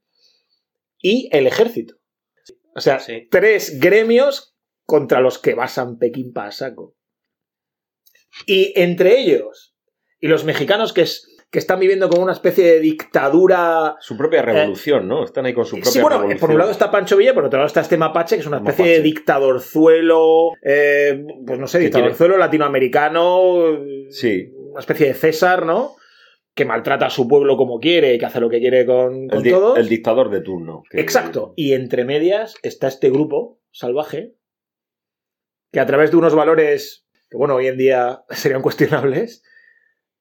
y el ejército. O sea, Sí. tres gremios contra los que basan Pekín a saco. Y entre ellos, y los mexicanos que, es- que están viviendo como una especie de dictadura Su propia revolución, ¿no? Están ahí con su propia Sí, bueno, revolución. por un lado está Pancho Villa, por otro lado está este mapache, que es una especie Mapache. de dictadorzuelo, eh, pues no sé, dictadorzuelo latinoamericano, Sí. una especie de César, ¿no? Que maltrata a su pueblo como quiere, que hace lo que quiere con, con El, todos. el dictador de turno. que- Exacto. Y entre medias está este grupo salvaje, que a través de unos valores que, bueno, hoy en día [laughs] serían cuestionables,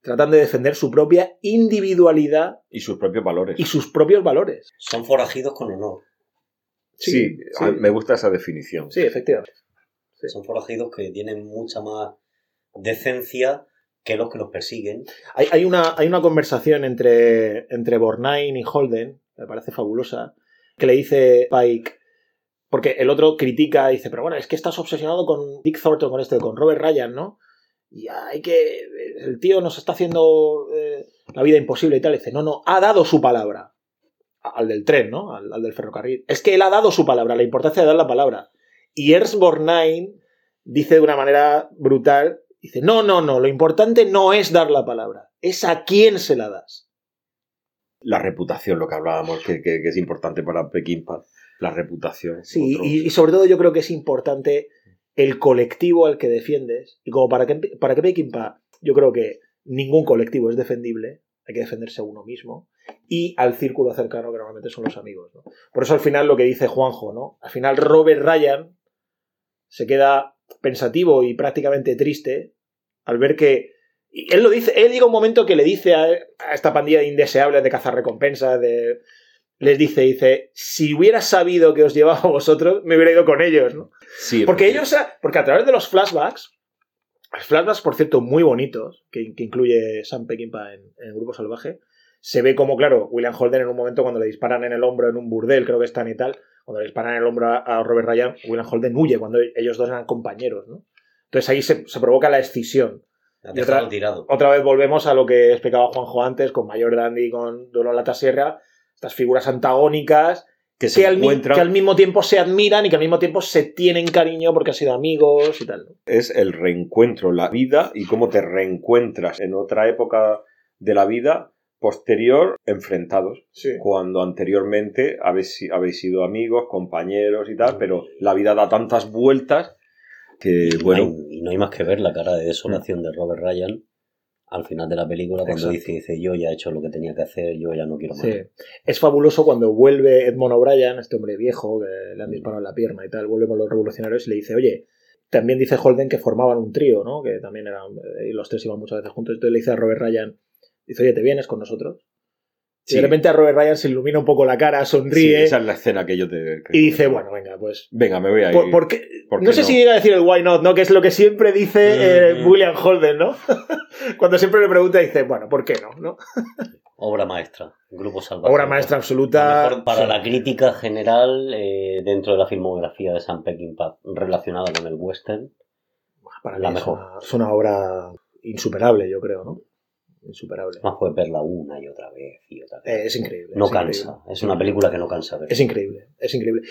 tratan de defender su propia individualidad Y sus propios valores. y sus propios valores. Son forajidos con honor. Sí, me gusta esa definición. Sí, efectivamente. Sí. Son forajidos que tienen mucha más decencia que los que los persiguen. Hay, hay una, hay una conversación entre, entre Borgnine y Holden, me parece fabulosa, que le dice Pike, porque el otro critica y dice, pero bueno, es que estás obsesionado con Dick Thornton, con este, con Robert Ryan, ¿no? Y hay que. El tío nos está haciendo eh, la vida imposible y tal. Y dice, no, no, ha dado su palabra. Al del tren, ¿no? Al, al del ferrocarril. Es que él ha dado su palabra, la importancia de dar la palabra. Y Ernst Borgnine dice de una manera brutal, dice, no, no, no, lo importante no es dar la palabra, es a quién se la das. La reputación, lo que hablábamos, que, que- que es importante para Pekín, la reputación. Sí, y sobre todo yo creo que es importante el colectivo al que defiendes. Y como para que, para yo creo que ningún colectivo es defendible, hay que defenderse a uno mismo, y al círculo cercano que normalmente son los amigos. Por eso al final lo que dice Juanjo, ¿no? Al final Robert Ryan se queda pensativo y prácticamente triste al ver que. él lo dice, él llega un momento que le dice a, a esta pandilla de indeseables de cazar recompensas, de. Les dice, dice, si hubiera sabido que os llevaba a vosotros, me hubiera ido con ellos, ¿no? Sí, Porque ellos, porque a través de los flashbacks, flashbacks, por cierto, muy bonitos, que, que incluye Sam Peckinpah en, en Grupo Salvaje, se ve como, claro, William Holden en un momento cuando le disparan en el hombro en un burdel, creo que están y tal, cuando le disparan en el hombro a, a Robert Ryan, William Holden huye cuando ellos dos eran compañeros, ¿no? Entonces ahí se, se provoca la escisión. Y otra- tirado. Otra vez volvemos a lo que explicaba Juanjo antes, con Mayor Dandy y con Dolor Lata Sierra, estas figuras antagónicas que se que al, encuentran que al mismo tiempo se admiran y que al mismo tiempo se tienen cariño porque han sido amigos y tal. es el reencuentro, la vida y cómo te reencuentras en otra época de la vida posterior enfrentados, Sí. cuando anteriormente habéis, habéis sido amigos, compañeros y tal, pero la vida da tantas vueltas que, Y, bueno, no hay, y no hay más que ver la cara de desolación de Robert Ryan al final de la película cuando Exacto. dice, dice, yo ya he hecho lo que tenía que hacer, yo ya no quiero más. Sí. Es fabuloso cuando vuelve Edmond O'Brien, este hombre viejo que le han disparado en la pierna y tal, vuelve con los revolucionarios y le dice, oye, también dice Holden que formaban un trío, ¿no? Que también eran, eh, y los tres iban muchas veces juntos. Entonces le dice a Robert Ryan, dice, oye, ¿te vienes con nosotros? Y sí, de repente a Robert Ryan se ilumina un poco la cara, sí, sonríe esa es la escena que yo te... que- y dice, bueno, venga, pues... venga, me voy a ir. por- porque, ¿Por no sé no? si llega a decir el why not, ¿no? Que es lo que siempre dice eh, Ujú. William Holden, ¿no? [laughs] Cuando siempre le pregunta, dice, bueno, ¿por qué no? ¿no? Obra maestra, Grupo Salvaje. Obra maestra absoluta. mejor para Sí. la crítica general eh, dentro de la filmografía de Sam Peckinpah relacionada con el western. Para la mí es mejor. una- es una obra insuperable, yo creo, ¿no? Insuperable. Más puedes verla una y otra vez y otra vez. Eh, es increíble. no es cansa. increíble. Es una película que no cansa ver. Es increíble, es increíble.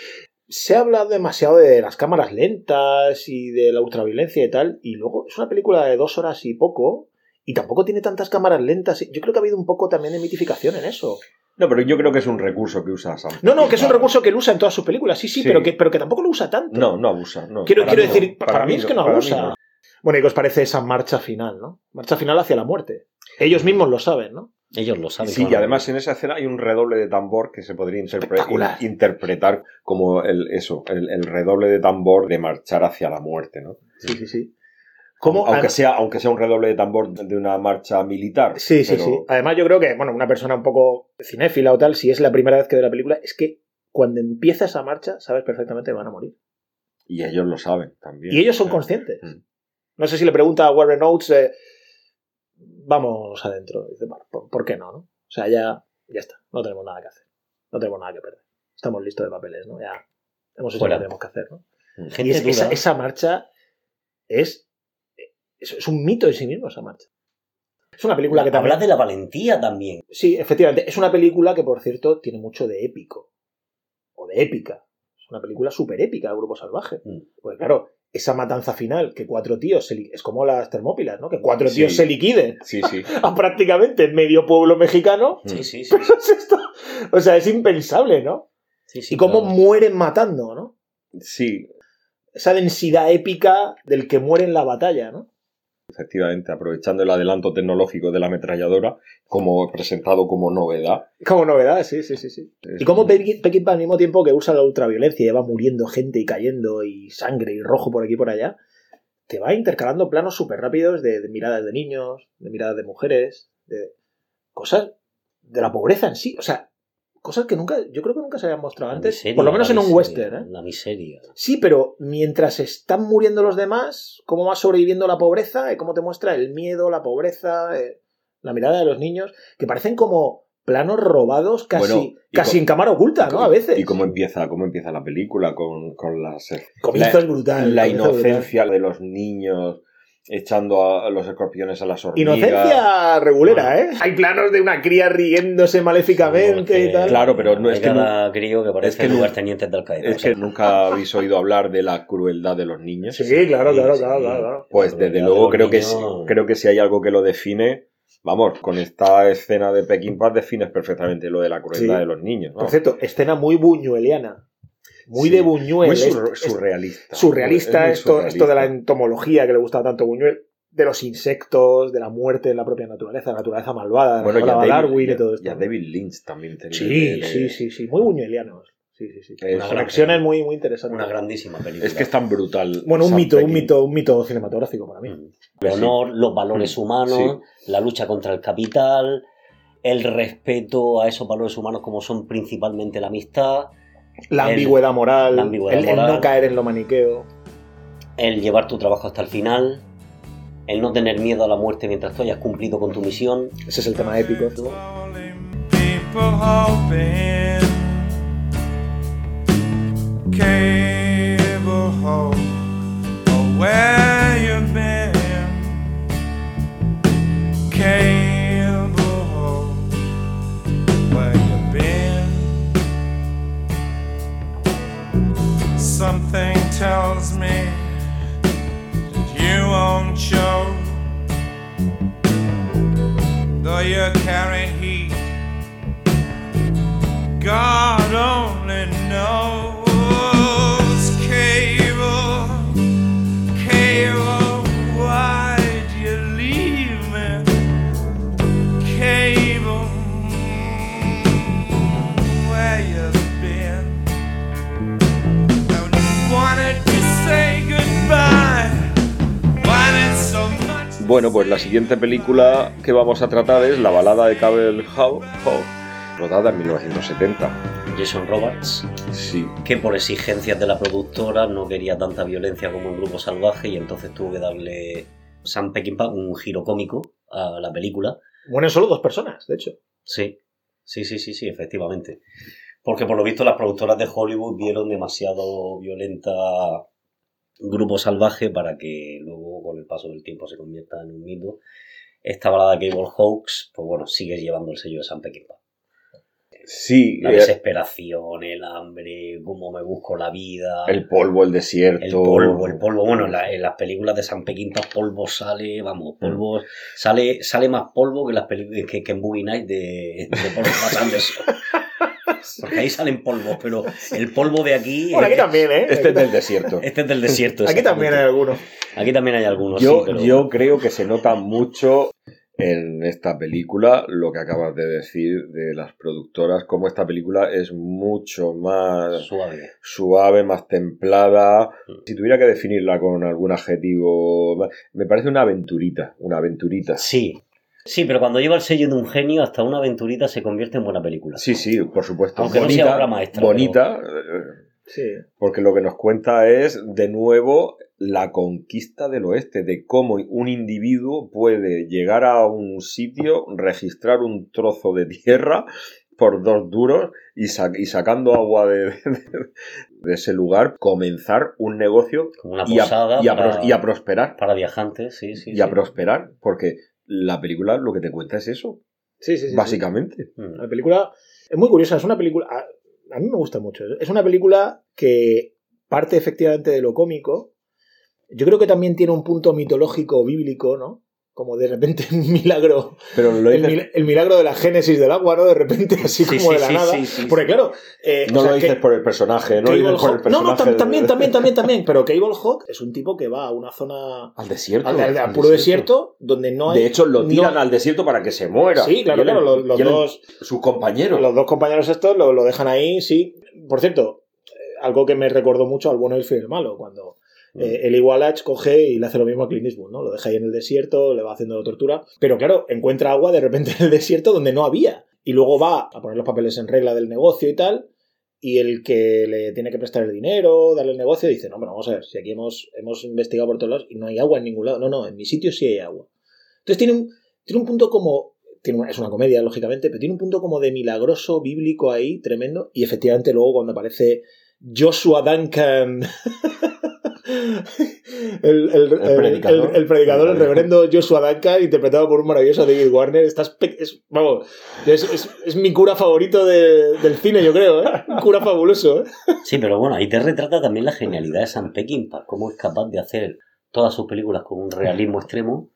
Se ha hablado demasiado de las cámaras lentas y de la ultraviolencia y tal, y luego es una película de dos horas y poco, y tampoco tiene tantas cámaras lentas. Yo creo que ha habido un poco también de mitificación en eso. No, pero yo creo que es un recurso que usa Sam. No, no, que es un recurso que él usa en todas sus películas, sí, sí, Sí. Pero, que, pero que tampoco lo usa tanto. No, no abusa. No, Quiero, para quiero mí decir, para, mí es que no abusa. no. Bueno, ¿y qué os parece esa marcha final, no? Marcha final hacia la muerte. Ellos mismos lo saben, ¿no? Ellos lo saben. Sí, y además en esa escena hay un redoble de tambor que se podría interpre- interpretar como el, eso, el, el redoble de tambor de marchar hacia la muerte, ¿no? Sí, sí, sí. ¿Cómo? aunque, sea, aunque sea un redoble de tambor de una marcha militar. Sí, sí, pero- sí. Además, yo creo que, bueno, una persona un poco cinéfila o tal, si es la primera vez que ve la película, es que cuando empieza esa marcha, sabes perfectamente que van a morir. Y ellos lo saben también. Y ellos son Eh, conscientes. Mm. No sé si le pregunta a Warren Oates, eh, vamos adentro. Dice, bueno, ¿por, por qué no, no? O sea, ya, ya está. No tenemos nada que hacer. No tenemos nada que perder. Estamos listos de papeles, ¿no? Ya hemos hecho lo que tenemos que hacer, ¿no? Gente y es- esa, dura. esa marcha es, es, es un mito en sí mismo, esa marcha. Es una película que también... Hablas de la valentía también. Sí, efectivamente. Es una película que, por cierto, tiene mucho de épico. O de épica. Es una película súper épica, el Grupo Salvaje. Mm. Pues claro, esa matanza final, que cuatro tíos se li- Es como las termópilas, ¿no? Que cuatro Sí. tíos se liquiden Sí, sí. [laughs] a prácticamente medio pueblo mexicano. Sí, sí, sí. Es esto- O sea, es impensable, ¿no? sí, sí, y cómo claro. mueren matando, ¿no? Sí, Esa densidad épica del que muere en la batalla, ¿no? Efectivamente, aprovechando el adelanto tecnológico de la ametralladora, como presentado como novedad. Como novedad, sí, sí, sí. sí. Es Y como un- Peckinpah al mismo tiempo que usa la ultraviolencia y va muriendo gente y cayendo y sangre y rojo por aquí y por allá, te va intercalando planos súper rápidos de, de miradas de niños, de miradas de mujeres, de cosas de la pobreza en sí. O sea, cosas que nunca, yo creo que nunca se habían mostrado La antes, miseria, por lo menos en un miseria, western. ¿eh? La miseria. Sí, pero mientras están muriendo los demás, cómo va sobreviviendo la pobreza, y cómo te muestra el miedo, la pobreza, eh, la mirada de los niños, que parecen como planos robados casi, Bueno, casi en cámara oculta, ¿no? A veces. Y cómo empieza, cómo empieza la película con, con las, El comienzo la- es brutal. la brutal. inocencia de los niños echando a los escorpiones a las hormigas. Inocencia regulera, ¿eh? Hay planos de una cría riéndose maléficamente y tal. Claro, pero no es que cada crío que parece que no- lugarteniente de Al Qaeda. Es o sea, que nunca habéis oído hablar de la crueldad de los niños. Sí, claro, claro, Sí, claro, sí. claro, claro. Pues desde luego de creo que, sí- creo que si hay algo que lo define, vamos, con esta escena de Peckinpah defines perfectamente lo de la crueldad Sí. de los niños. ¿no? Por cierto, escena muy buñueliana. Muy Sí, de Buñuel. Muy es- sur- es- surrealista. surrealista, muy esto, esto de la entomología que le gustaba tanto a Buñuel, de los insectos, de la muerte en la propia naturaleza, la naturaleza malvada, Bueno, la y a Darwin David, y todo esto. y a David Lynch también. tenía Sí, de- sí, sí, sí, muy buñuelianos. Sí, sí, sí. Es Una una conexión gran- es muy, muy interesante. Una grandísima película. Es que es tan brutal. Bueno, un mito, un mito, un mito cinematográfico para mí. Mm. El honor, los valores Mm, humanos, la lucha contra el capital, el respeto a esos valores humanos como son principalmente la amistad, La El- ambigüedad moral, la ambigüedad el, no caer en lo maniqueo. el llevar tu trabajo hasta el final, el no tener miedo a la muerte mientras tú hayas cumplido con tu misión. Ese es el tema épico. where tells me that you won't show, though you carry heat. God only knows. Bueno, pues la siguiente película que vamos a tratar es La balada de Cable Howe, rodada en 1970. Jason Roberts, Sí, que por exigencias de la productora no quería tanta violencia como un grupo salvaje y entonces tuvo que darle Sam Peckinpah un giro cómico a la película. Mueren solo dos personas, de hecho. Sí, sí, sí, sí, sí, efectivamente. Porque por lo visto las productoras de Hollywood vieron demasiado violenta Grupo Salvaje para que luego con el paso del tiempo se convierta en un mito. Esta balada Cable Hawks, pues bueno, sigue llevando el sello de Sam Peckinpah. sí, La eh, desesperación, el hambre, cómo me busco la vida, el polvo, el desierto. el polvo, el polvo. Bueno, en, la- en las películas de Sam Peckinpah polvo sale, vamos, polvo sale, sale más polvo que, las que, que en Boogie Night de, de Thomas [laughs] Anderson. [laughs] [laughs] Porque ahí salen polvos, pero el polvo de aquí. Bueno, aquí también, ¿eh? Este es Aquí, del desierto. [laughs] Este es del desierto. aquí también hay algunos. Aquí también hay algunos. Yo, sí, pero- yo creo que se nota mucho en esta película lo que acabas de decir de las productoras, como esta película es mucho más Suave. suave, más templada. Mm. Si tuviera que definirla con algún adjetivo, me parece una aventurita, una aventurita. Sí. Sí, pero cuando lleva el sello de un genio, hasta una aventurita se convierte en buena película. Sí, sí, por supuesto. Aunque no bonita, sea obra maestra, bonita, Sí. porque lo que nos cuenta es, de nuevo, la conquista del oeste, de cómo un individuo puede llegar a un sitio, registrar un trozo de tierra por dos duros y, sa- y sacando agua de, de- de ese lugar, comenzar un negocio Como una y a, posada y a para, y a prosperar. para viajantes, sí, sí. y a sí. prosperar, porque la película lo que te cuenta es eso, Sí, sí, sí, básicamente. Mm. La película es muy curiosa, es una película... A, a mí me gusta mucho. Es una película que parte efectivamente de lo cómico. Yo creo que también tiene un punto mitológico bíblico, ¿no? Como de repente [laughs] un milagro, Pero lo el, dices, mil- el milagro de la génesis del agua, ¿no? De repente [laughs] así Sí, como sí, de la sí, nada. Porque claro... eh, no o sea, lo dices que- por el personaje, no lo dices por el Hawk- no, no, personaje. tam- también, también, también, también. Pero Cable Hawk es un tipo que va a una zona... Al desierto. Al, al- al al puro desierto, donde no hay... De hecho, lo tiran no- al desierto para que se muera. Sí, claro, claro. Los, dos, Sus compañeros. los dos compañeros estos lo, lo dejan ahí, sí. Por cierto, eh, algo que me recordó mucho al bueno, el feo y el malo, cuando Mm. eh, Eli Wallach coge y le hace lo mismo a Clint Eastwood, ¿no? Lo deja ahí en el desierto, le va haciendo la tortura. Pero claro, encuentra agua de repente [laughs] en el desierto donde no había. Y luego va a poner los papeles en regla del negocio y tal. Y el que le tiene que prestar el dinero, darle el negocio, dice, no, pero vamos a ver, si aquí hemos, hemos investigado por todos lados y no hay agua en ningún lado. No, no, en mi sitio sí hay agua. Entonces tiene un, tiene un punto como... Tiene una- es una comedia, lógicamente, pero tiene un punto como de milagroso, bíblico ahí, tremendo. Y efectivamente luego cuando aparece Joshua Duncan... [laughs] el, el- el- predicador. el- el predicador, el reverendo Joshua Duncan, interpretado por un maravilloso David Warner. Está espe- es, vamos, es, es- es mi cura favorito de- del cine, yo creo. ¿eh? Un cura fabuloso. ¿eh? Sí, pero bueno, ahí te retrata también la genialidad de Sam Peckinpah, cómo es capaz de hacer todas sus películas con un realismo extremo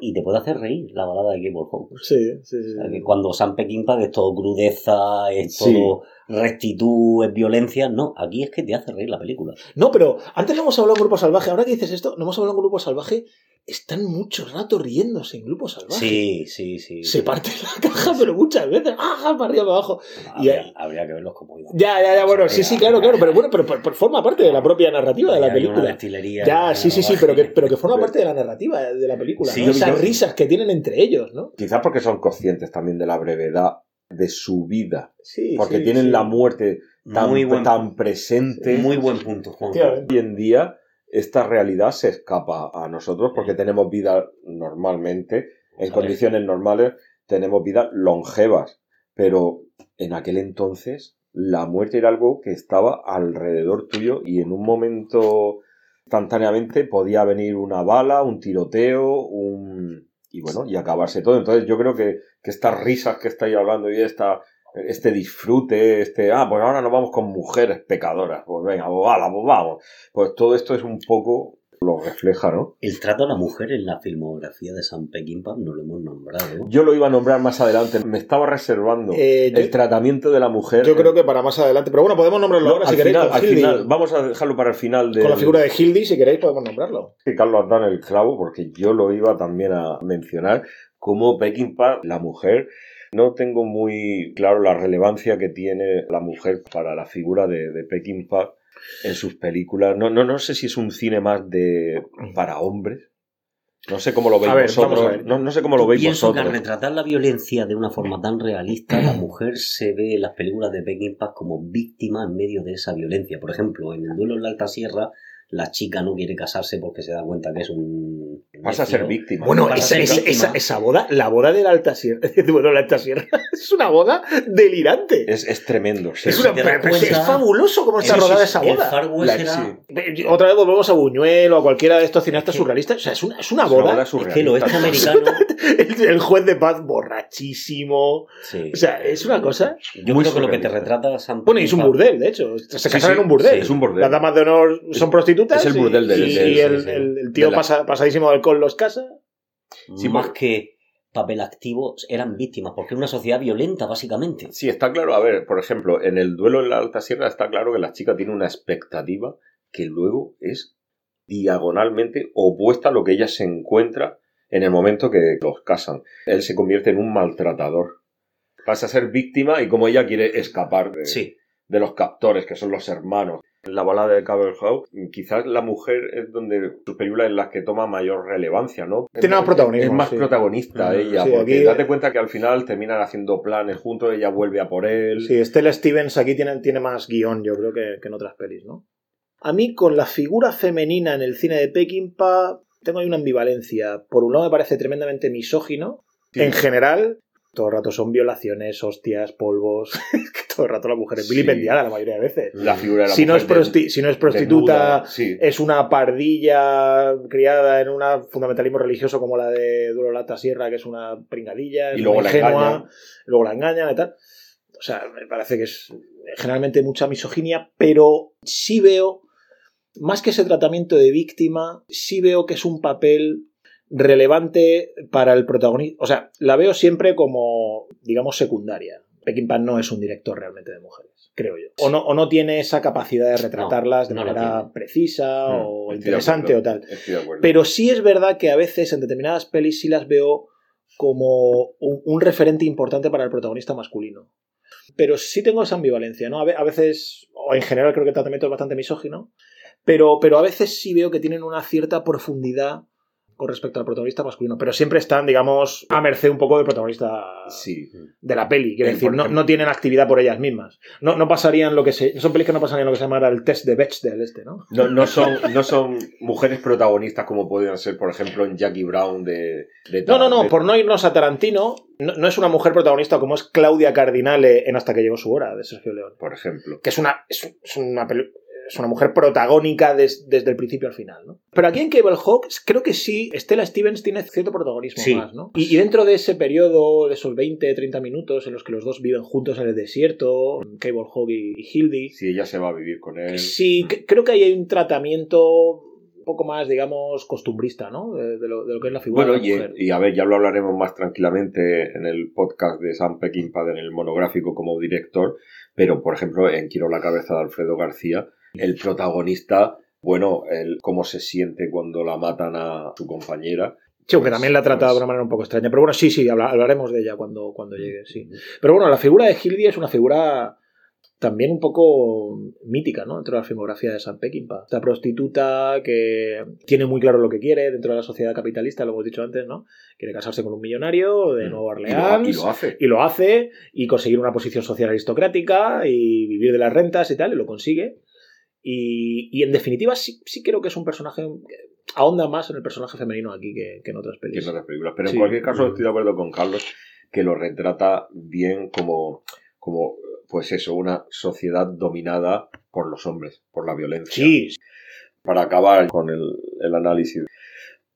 y te puede hacer reír la balada de Cable Hawks. Sí, sí, sí. O sea, que cuando Sam Peckinpah es todo crudeza, es Sí. todo rectitud, es violencia, no, aquí es que te hace reír la película. No, pero antes no hemos hablado en Grupo Salvaje. Ahora que dices esto, no hemos hablado en Grupo Salvaje están mucho rato riéndose en Grupo Salvaje. Sí, sí, sí. Se parte la caja, pero muchas veces, ¡ah! para arriba, para abajo. Y Habría, ahí- habría que verlos como iban. Ya, ya, ya, bueno, sí, sí, claro, claro, pero bueno, pero, pero- pero forma parte de la propia narrativa de la una película. destilería Ya, sí, sí, sí, pero que, pero que forma parte de la narrativa de la película. Sí, Esas yo- risas que tienen entre ellos, ¿no? Quizás porque son conscientes también de la brevedad de su vida. Sí. Porque sí, tienen sí. la muerte tan, Muy buen, tan presente. muy buen punto, Juan. Hoy en día esta realidad se escapa a nosotros porque tenemos vida normalmente, en condiciones normales, tenemos vidas longevas. Pero en aquel entonces la muerte era algo que estaba alrededor tuyo y en un momento instantáneamente podía venir una bala, un tiroteo, un... y bueno, y acabarse todo. Entonces yo creo que, que estas risas que estáis hablando y esta, este disfrute, este, ah, pues ahora nos vamos con mujeres pecadoras, pues venga, pues ala, pues vamos. Pues todo esto es un poco, lo refleja, ¿no? El trato a la mujer en la filmografía de Sam Peckinpah no lo hemos nombrado. Yo lo iba a nombrar más adelante, me estaba reservando Eh, yo- el tratamiento de la mujer. Yo creo que para más adelante. Pero bueno, podemos nombrarlo No, ahora al si queréis. final, al final, vamos a dejarlo para el final de Con la figura de Hildy, si queréis, podemos nombrarlo. que Carlos dado en el clavo, porque yo lo iba también a mencionar, como Peckinpah, la mujer, no tengo muy claro la relevancia que tiene la mujer para la figura de, de Peckinpah en sus películas. No, no, no sé si es un cine más de para hombres. No sé cómo lo veis A ver, vosotros. No, no sé cómo lo veis Pienso que vosotros. al retratar la violencia de una forma tan realista, la [clears throat] mujer se ve en las películas de Peckinpah como víctima en medio de esa violencia. Por ejemplo, en el duelo en la Alta Sierra, la chica no quiere casarse porque se da cuenta que es un... Vas a ser víctima. Bueno, esa, ser esa, víctima. esa- esa boda, la boda de la Alta Sierra, [laughs] bueno, la Alta Sierra, [laughs] es una boda delirante. Es, es tremendo. sí. Es, una, fabuloso cómo está rodada esa el boda. Far West La- era- sí. Otra vez volvemos a Buñuel o a cualquiera de estos cineastas Es que- surrealistas. O sea, es una, es una Es una boda. Es que el oeste surrealista. americano... [laughs] El, el juez de paz borrachísimo. sí. O sea, es una cosa. Yo muy creo que lo que te retrata Sam Bueno, y es un burdel, de hecho. Se Sí, casaron sí, en un burdel. sí, es un burdel. Las damas de honor son prostitutas. Es el y- burdel del- Y, del- y el, sí, sí. el- el tío De la- pasa- pasadísimo de alcohol los casa. Sí, más porque- que papel activo, eran víctimas, porque es una sociedad violenta, básicamente. Sí, está claro. A ver, por ejemplo, en el duelo en la Alta Sierra está claro que la chica tiene una expectativa que luego es diagonalmente opuesta a lo que ella se encuentra en el momento que los casan. Él se convierte en un maltratador. Pasa a ser víctima y como ella quiere escapar de, Sí. de los captores, que son los hermanos. En la balada de Cable House, quizás la mujer es donde sus películas en las que toma mayor relevancia, ¿no? Tiene más protagonismo, Es más sí. protagonista Mm, ella, sí, porque aquí- date cuenta que al final terminan haciendo planes juntos, ella vuelve a por él. Sí, Stella Stevens aquí tiene, tiene más guion, yo creo, que, que en otras pelis, ¿no? A mí, con la figura femenina en el cine de Peckinpah, tengo ahí una ambivalencia. Por un lado, me parece tremendamente misógino. En general, todo el rato son violaciones, hostias, polvos. [laughs] Todo el rato la mujer es Sí. vilipendiada la mayoría de veces. La figura de la Si no, es mujer prosti- si no es de- prostituta, sí. es una pardilla criada en un fundamentalismo religioso como la de Duro Lata Sierra, que es una pringadilla, es Y luego una la ingenua, engañan. luego la engañan y tal. O sea, me parece que es generalmente mucha misoginia, pero sí veo, más que ese tratamiento de víctima, sí veo que es un papel relevante para el protagonista. O sea, la veo siempre como, digamos, secundaria. Peckinpah no es un director realmente de mujeres, creo yo. O no, o no tiene esa capacidad de retratarlas No, de manera precisa Mm, o interesante o tal. Pero sí es verdad que a veces en determinadas pelis sí las veo como un, un referente importante para el protagonista masculino. Pero sí tengo esa ambivalencia, ¿no? A veces, o en general creo que el tratamiento es bastante misógino, pero, pero a veces sí veo que tienen una cierta profundidad con respecto al protagonista masculino, pero siempre están, digamos, a merced un poco del protagonista Sí. de la peli. Quiero Eh, decir, no, tienen actividad por ellas mismas. No, no pasarían lo que se. Son pelis que no pasarían lo que se llama el test de Bechdel, este, ¿no? No, no son, no son mujeres protagonistas como podrían ser, por ejemplo, en Jackie Brown de... de No, no, no, de- por no irnos a Tarantino, no, no es una mujer protagonista como es Claudia Cardinale en Hasta que llegó su hora, de Sergio León. Por ejemplo. Que es una, es, es una, peli- es una mujer protagónica des- desde el principio al final, ¿no? Pero aquí en Cable Hawk creo que sí, Stella Stevens tiene cierto protagonismo Sí. más, ¿no? Y, y dentro de ese periodo, de esos 20, 30 minutos en los que los dos viven juntos en el desierto, Cable Hawk y, y Hildy, Si ella se va a vivir con él... Sí, creo que ahí hay un tratamiento un poco más, digamos, costumbrista, ¿no? De, de lo, de lo que es la figura Bueno, de la mujer. y, y a ver, ya lo hablaremos más tranquilamente en el podcast de Sam Peckinpah, en el monográfico como director, pero por ejemplo, en Quiero la cabeza de Alfredo García, el protagonista Bueno, el cómo se siente cuando la matan a su compañera. Sí, aunque también la ha tratado Pues- de una manera un poco extraña. Pero bueno, sí, sí, habla- hablaremos de ella cuando, cuando llegue, sí. Pero bueno, la figura de Hildy es una figura también un poco mítica, ¿no? Dentro de la filmografía de Sam Peckinpah. Esta prostituta que tiene muy claro lo que quiere dentro de la sociedad capitalista, lo hemos dicho antes, ¿no? Quiere casarse con un millonario de Nueva Mm. Y lo, Orleans. y lo hace. y lo hace y conseguir una posición social aristocrática y vivir de las rentas y tal, y lo consigue. Y, y en definitiva sí, sí creo que es un personaje ahonda más en el personaje femenino aquí que, que en otras que películas. en otras películas. Pero Sí. en cualquier caso estoy de acuerdo con Carlos que lo retrata bien como, como pues eso, una sociedad dominada por los hombres, por la violencia. Sí, Para acabar con el, el análisis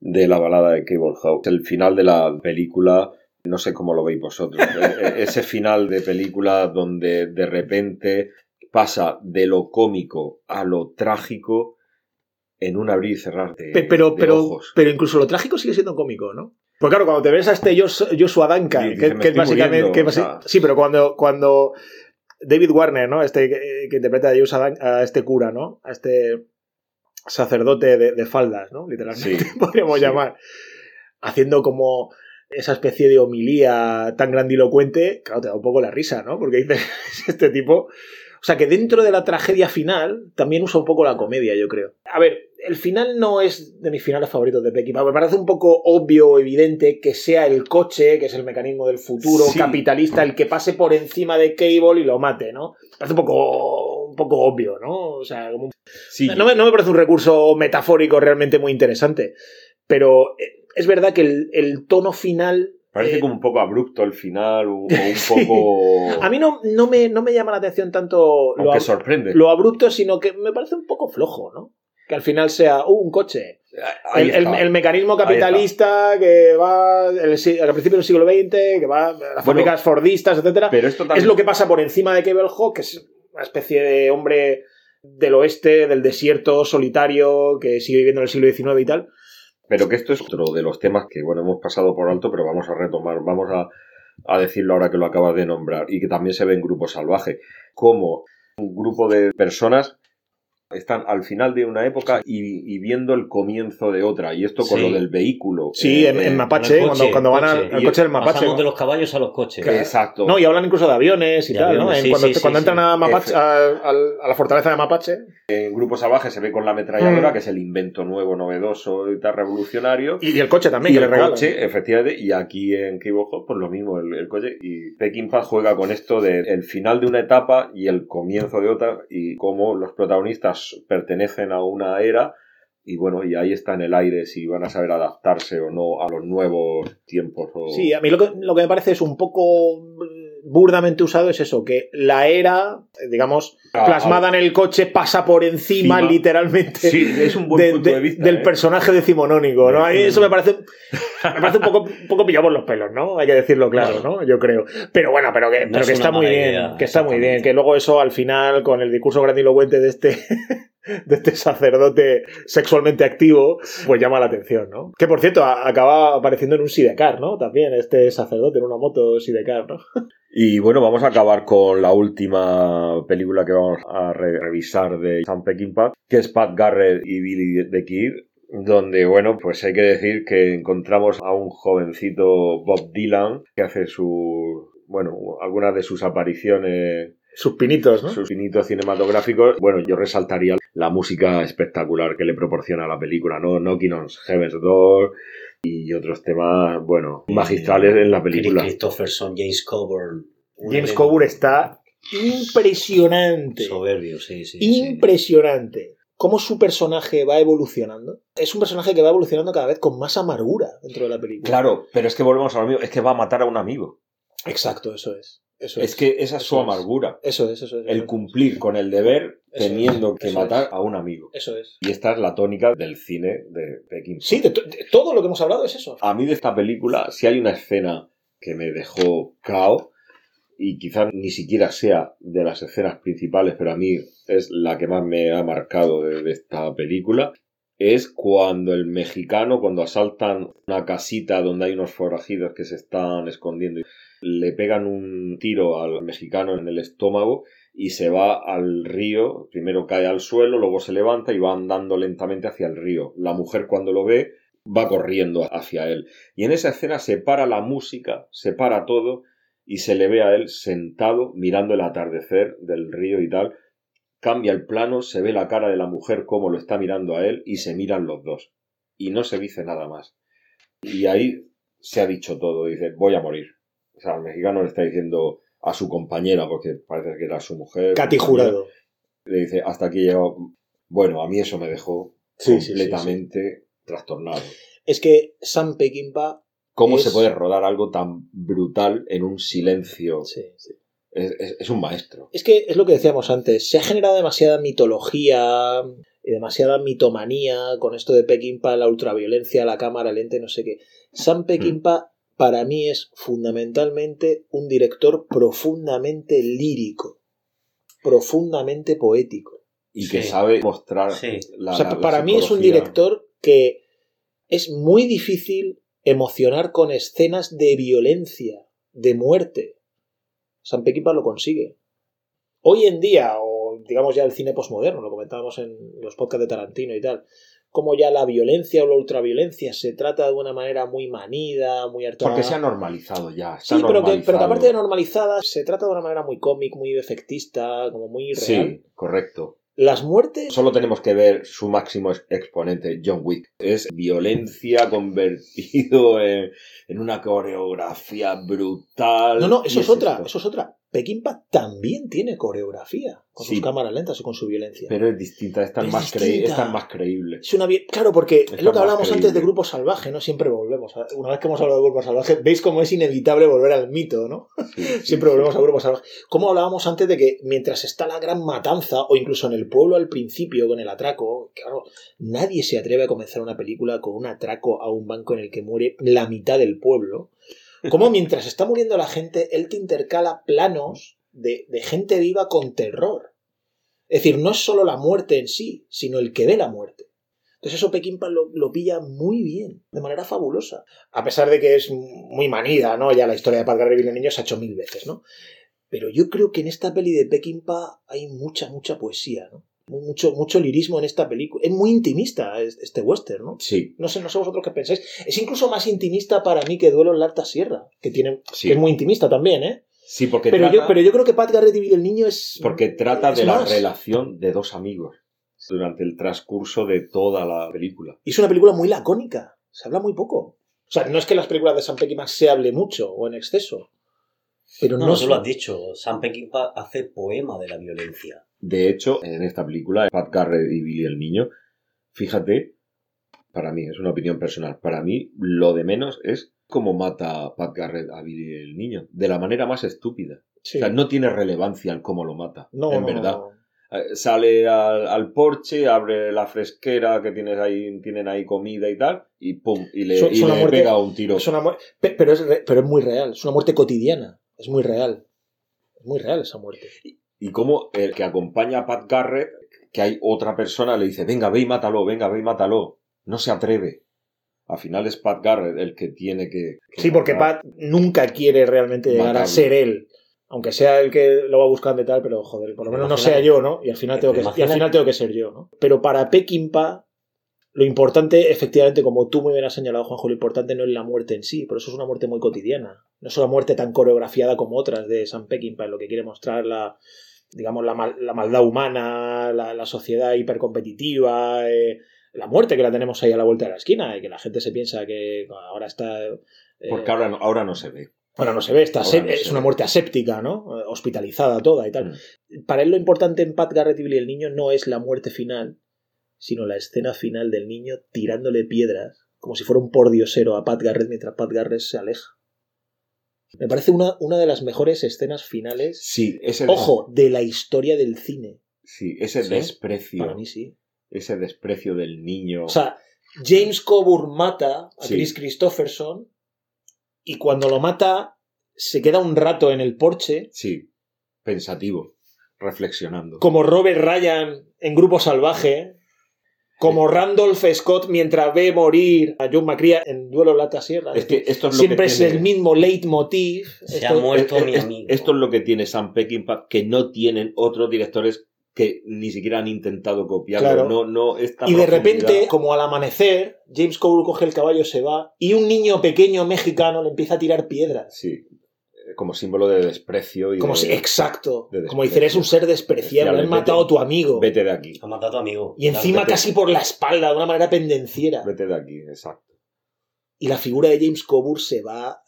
de la balada de Cable House, el final de la película, no sé cómo lo veis vosotros, [laughs] E- e- ese final de película donde de repente pasa de lo cómico a lo trágico en un abrir y cerrar de, Pe- pero, de pero, ojos. pero incluso lo trágico sigue siendo cómico, ¿no? Porque claro, cuando te ves a este Jos- Joshua Duncan, que, dice, "Me que es básicamente... muriendo", que o basi- sea. Sí, pero cuando, cuando David Warner, ¿no? Este que, interpreta a, Joshua a este cura, ¿no? A este sacerdote de, de faldas, ¿no? Literalmente, Sí, [laughs] podríamos sí. llamar. Haciendo como esa especie de homilía tan grandilocuente, claro, te da un poco la risa, ¿no? Porque dices, [laughs] este tipo... O sea, que dentro de la tragedia final también usa un poco la comedia, yo creo. A ver, el final no es de mis finales favoritos de Peckinpah. Me parece un poco obvio o evidente que sea el coche, que es el mecanismo del futuro Sí. capitalista, el que pase por encima de Cable y lo mate, ¿no? Parece un poco, un poco obvio, ¿no? O sea, como Sí, no me, no me parece un recurso metafórico realmente muy interesante. Pero eh, es verdad que el, el tono final. Parece eh, como un poco abrupto el final, o, o un [laughs] Sí. poco... A mí no, no, me, no me llama la atención tanto lo, ab- sorprende. lo abrupto, sino que me parece un poco flojo, ¿no? Que al final sea uh, un coche. El, el- mecanismo capitalista que va el al principio del siglo XX, que va a las fábricas fordistas, etcétera. Pero esto también... Es lo que pasa por encima de Cable Hawk, que es una especie de hombre del oeste, del desierto, solitario, que sigue viviendo en el siglo XIX y tal. Pero que esto es otro de los temas que, bueno, hemos pasado por alto, pero vamos a retomar, vamos a, a decirlo ahora que lo acabas de nombrar, y que también se ve en Grupo Salvaje, como un grupo de personas están al final de una época y, y viendo el comienzo de otra, y esto con Sí. lo del vehículo. Sí, eh, en, en eh, Mapache, cuando, coche, cuando van al, coche. al Y coche del Mapache. Pasamos de los caballos a los coches. Exacto. No, y hablan incluso de aviones y De tal, ¿no? aviones, En sí, cuando sí, sí, cuando entran sí. a, Mapache, a, al- a la fortaleza de Mapache. En Grupo Salvaje se ve con la ametralladora, Mm. que es el invento nuevo, novedoso y tal, revolucionario. Y, y el coche también, y que el le coche, efectivamente, y aquí en Hawk, pues lo mismo, el, el coche. Y Peckinpah juega con esto de el final de una etapa y el comienzo de otra, y cómo los protagonistas pertenecen a una era, y bueno, y ahí está en el aire si van a saber adaptarse o no a los nuevos tiempos. Sí, a mí lo que, me parece es un poco burdamente usado es eso, que la era, digamos, Ah, plasmada en el coche pasa por encima, Encima. literalmente. Sí, es un buen de- punto de, de- vista. del ¿eh? personaje decimonónico, ¿no? A mí eso me parece, me parece un poco, un poco pillado por los pelos, ¿no? Hay que decirlo claro, ¿no? Yo creo. Pero bueno, pero que, No pero es que está muy bien, idea, que está muy bien, que luego eso al final, con el discurso grandilocuente de este, de este sacerdote sexualmente activo, pues llama la atención, ¿no? Que por cierto, acaba apareciendo en un sidecar, ¿no? También este sacerdote en una moto sidecar, ¿no? [laughs] Y bueno, vamos a acabar con la última película que vamos a re- revisar de Sam Peckinpah, que es Pat Garrett y Billy the Kid, donde, bueno, pues hay que decir que encontramos a un jovencito Bob Dylan que hace su, bueno, algunas de sus apariciones, Sus pinitos, ¿no? sus pinitos cinematográficos. Bueno, yo resaltaría la música espectacular que le proporciona la película, ¿no? Knocking on Heaven's Door y otros temas, bueno, magistrales en la película. Christopherson, James Coburn. James Coburn está impresionante. Soberbio, sí, sí. sí. impresionante cómo su personaje va evolucionando. Es un personaje que va evolucionando cada vez con más amargura dentro de la película. Claro, pero es que volvemos a lo mismo, es que va a matar a un amigo. Exacto, eso es. Eso Es que esa es su amargura. Eso es, eso es. El eso cumplir con el deber Eso teniendo que matar a un amigo. Eso es. Y esta es la tónica del cine de Pekín. Sí, de, to- de todo lo que hemos hablado es eso. A mí de esta película, si hay una escena que me dejó cao, y quizás ni siquiera sea de las escenas principales, pero a mí es la que más me ha marcado de, de esta película, es cuando el mexicano, cuando asaltan una casita donde hay unos forajidos que se están escondiendo, le pegan un tiro al mexicano en el estómago y se va al río, primero cae al suelo, luego se levanta y va andando lentamente hacia el río. La mujer cuando lo ve va corriendo hacia él. Y en esa escena se para la música, se para todo y se le ve a él sentado mirando el atardecer del río y tal. Cambia el plano, se ve la cara de la mujer como lo está mirando a él y se miran los dos. Y no se dice nada más. Y ahí se ha dicho todo. Dice, voy a morir. O sea, el mexicano le está diciendo a su compañera, porque parece que era su mujer. Katy Jurado. Le dice, hasta aquí llegó. Bueno, a mí eso me dejó Sí, sí, sí, completamente trastornado. Es que Sam Peckinpah. ¿Cómo Es- se puede rodar algo tan brutal en un silencio? Sí, sí. Es, es- es un maestro. Es que es lo que decíamos antes, se ha generado demasiada mitología y demasiada mitomanía con esto de Peckinpah, la ultraviolencia, la cámara lente, no sé qué. Sam Peckinpah para mí es fundamentalmente un director profundamente lírico, profundamente poético. Y que Sí. sabe mostrar Sí. la o sea, la- la para mí es un director que es muy difícil emocionar con escenas de violencia, de muerte. Sam Peckinpah lo consigue. Hoy en día, o digamos ya el cine posmoderno, lo comentábamos en los podcasts de Tarantino y tal, como ya la violencia o la ultraviolencia se trata de una manera muy manida, muy harta. Porque se ha normalizado ya. Sí, pero que, pero que normalizado. aparte de normalizada, se trata de una manera muy cómic, muy efectista, como muy real. Sí, correcto. Las muertes Solo tenemos que ver su máximo ex- exponente, John Wick. Es violencia convertido en, en una coreografía brutal. No, no, eso es otra, esto. eso es otra. Peckinpah también tiene coreografía, con Sí. sus cámaras lentas y con su violencia. Pero es distinta, es tan, Es más, creí- distinta. es tan más creíble. Es una Claro, porque es, Es lo que hablábamos antes de Grupo Salvaje, ¿no? Siempre volvemos. a- Una vez que hemos hablado de Grupo Salvaje, veis cómo es inevitable volver al mito, ¿no? Sí, [laughs] sí, Siempre volvemos a Grupo Salvaje. Como hablábamos antes de que mientras está la gran matanza, o incluso en el pueblo al principio con el atraco, claro, nadie se atreve a comenzar una película con un atraco a un banco en el que muere la mitad del pueblo. Como mientras está muriendo la gente, él te intercala planos de, de gente viva con terror. Es decir, no es solo la muerte en sí, sino el que ve la muerte. Entonces eso Peckinpah lo, lo pilla muy bien, de manera fabulosa. A pesar de que es muy manida, ¿no? Ya la historia de Pat Garrett y el niño se ha hecho mil veces, ¿no? Pero yo creo que en esta peli de Peckinpah hay mucha, mucha poesía, ¿no? Mucho, mucho lirismo en esta película. Es muy intimista es- este western, ¿no? Sí, No sé, no sé vosotros qué pensáis. Es incluso más intimista para mí que Duelo en la Alta Sierra, que, tiene, Sí. que es muy intimista también, ¿eh? sí, porque Pero trata, yo, pero yo creo que Pat Garrett y el Niño es... porque trata es de la relación de dos amigos durante el transcurso de toda la película. Y es una película muy lacónica. Se habla muy poco. O sea, no es que en las películas de Sam Peckinpah se hable mucho o en exceso. Pero no, No, tú lo has dicho. Sam Peckinpah hace poema de la violencia. De hecho, en esta película, Pat Garrett y Billy el Niño, fíjate, para mí, es una opinión personal, para mí lo de menos es cómo mata Pat Garrett a Billy el Niño, de la manera más estúpida. Sí. O sea, no tiene relevancia el cómo lo mata, No, en verdad. no. Eh, Sale al, al porche, abre la fresquera que tienes ahí, tienen ahí comida y tal, y pum, y le, y le muerte- pega un tiro. Es una muerte, pero, es re- pero es muy real. Es una muerte cotidiana. Es muy real. Es muy real esa muerte. Y como el que acompaña a Pat Garrett, que hay otra persona, le dice, venga, ve y mátalo, venga, ve y mátalo. No se atreve. Al final es Pat Garrett el que tiene que... que Sí, porque matar. Pat nunca quiere realmente llegar a ser él. Aunque sea el que lo va buscando y tal, pero joder, por lo menos no sea yo, ¿no? Y al final tengo que, y al final tengo que ser yo, ¿no? Pero para Peckinpah, lo importante, efectivamente, como tú muy bien has señalado, Juanjo, lo importante no es la muerte en sí, por eso es una muerte muy cotidiana. No es una muerte tan coreografiada como otras de Sam Peckinpah, en lo que quiere mostrar la, digamos, la, mal- la maldad humana, la, la sociedad hipercompetitiva, eh, la muerte que la tenemos ahí a la vuelta de la esquina y que la gente se piensa que ahora está... eh, Porque ahora no, ahora no se ve. bueno, no se ve, está Ahora no es una ve. muerte aséptica, ¿no? Hospitalizada toda y tal. Para él lo importante en Pat Garrett y Billy el niño no es la muerte final, sino la escena final del niño tirándole piedras, como si fuera un pordiosero a Pat Garrett mientras Pat Garrett se aleja. Me parece una, una de las mejores escenas finales, Sí, ese, des- ojo, de la historia del cine. sí, ese ¿Sí? desprecio, Para mí sí. ese desprecio del niño. O sea, James Coburn mata a Sí. Chris Christopherson y cuando lo mata se queda un rato en el porche sí, pensativo, reflexionando. como Robert Ryan en Grupo Salvaje, como Randolph Scott mientras ve morir a John McCrea en Duelo Lata Sierra. Es que esto es lo Siempre que es el mismo leitmotiv. Se Esto- ha muerto Es- mi es- amigo. Esto es lo que tiene Sam Peckinpah, que no tienen otros directores que ni siquiera han intentado copiarlo. Claro. No, no esta Y de repente, como al amanecer, James Coburn coge el caballo, se va, y un niño pequeño mexicano le empieza a tirar piedras. Sí, eh, como símbolo de desprecio y Como de- si, exacto. de Como decir, eres un ser despreciable, han matado a vete- tu amigo. Vete de aquí, Ha matado a tu amigo. Y encima vete. casi por la espalda, de una manera pendenciera. vete de aquí, exacto. Y la figura de James Coburn se va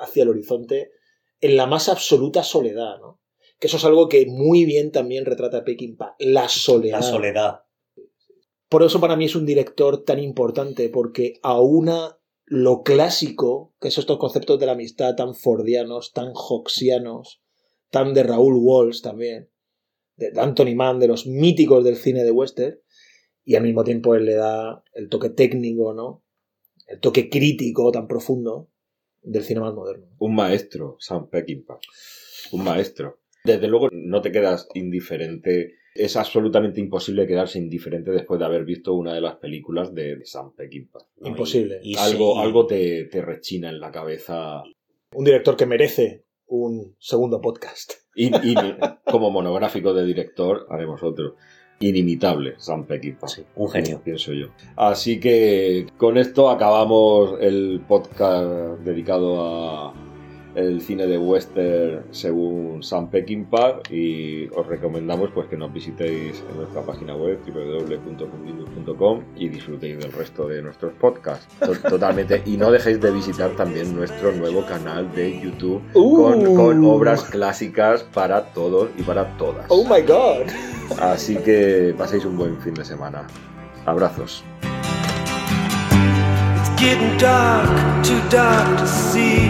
hacia el horizonte en la más absoluta soledad, ¿no? Que eso es algo que muy bien también retrata Peckinpah, la soledad. La soledad. Por eso para mí es un director tan importante, porque aúna lo clásico, que son estos conceptos de la amistad tan fordianos, tan hoxianos, tan de Raúl Walsh también, de Anthony Mann, de los míticos del cine de western, y al mismo tiempo él le da el toque técnico, ¿no? El toque crítico tan profundo del cine más moderno. Un maestro, Sam Peckinpah. Un maestro. Desde luego no te quedas indiferente. Es absolutamente imposible quedarse indiferente después de haber visto una de las películas de Sam Peckinpah. ¿no? Imposible. Y- y algo sí, algo te, te rechina en la cabeza. Un director que merece un segundo podcast. Y, y como monográfico de director haremos otro. Inimitable, Sam Peckinpah. sí, un genio. Pienso yo. Así que con esto acabamos el podcast dedicado a el cine de western según Sam Peckinpah y os recomendamos pues que nos visitéis en nuestra página web www.fundindus.com y disfrutéis del resto de nuestros podcasts To- [laughs] totalmente y no dejéis de visitar también nuestro nuevo canal de YouTube con, Uh. con obras clásicas para todos y para todas Oh my god. así que paséis un buen fin de semana abrazos It's getting dark, too dark to see.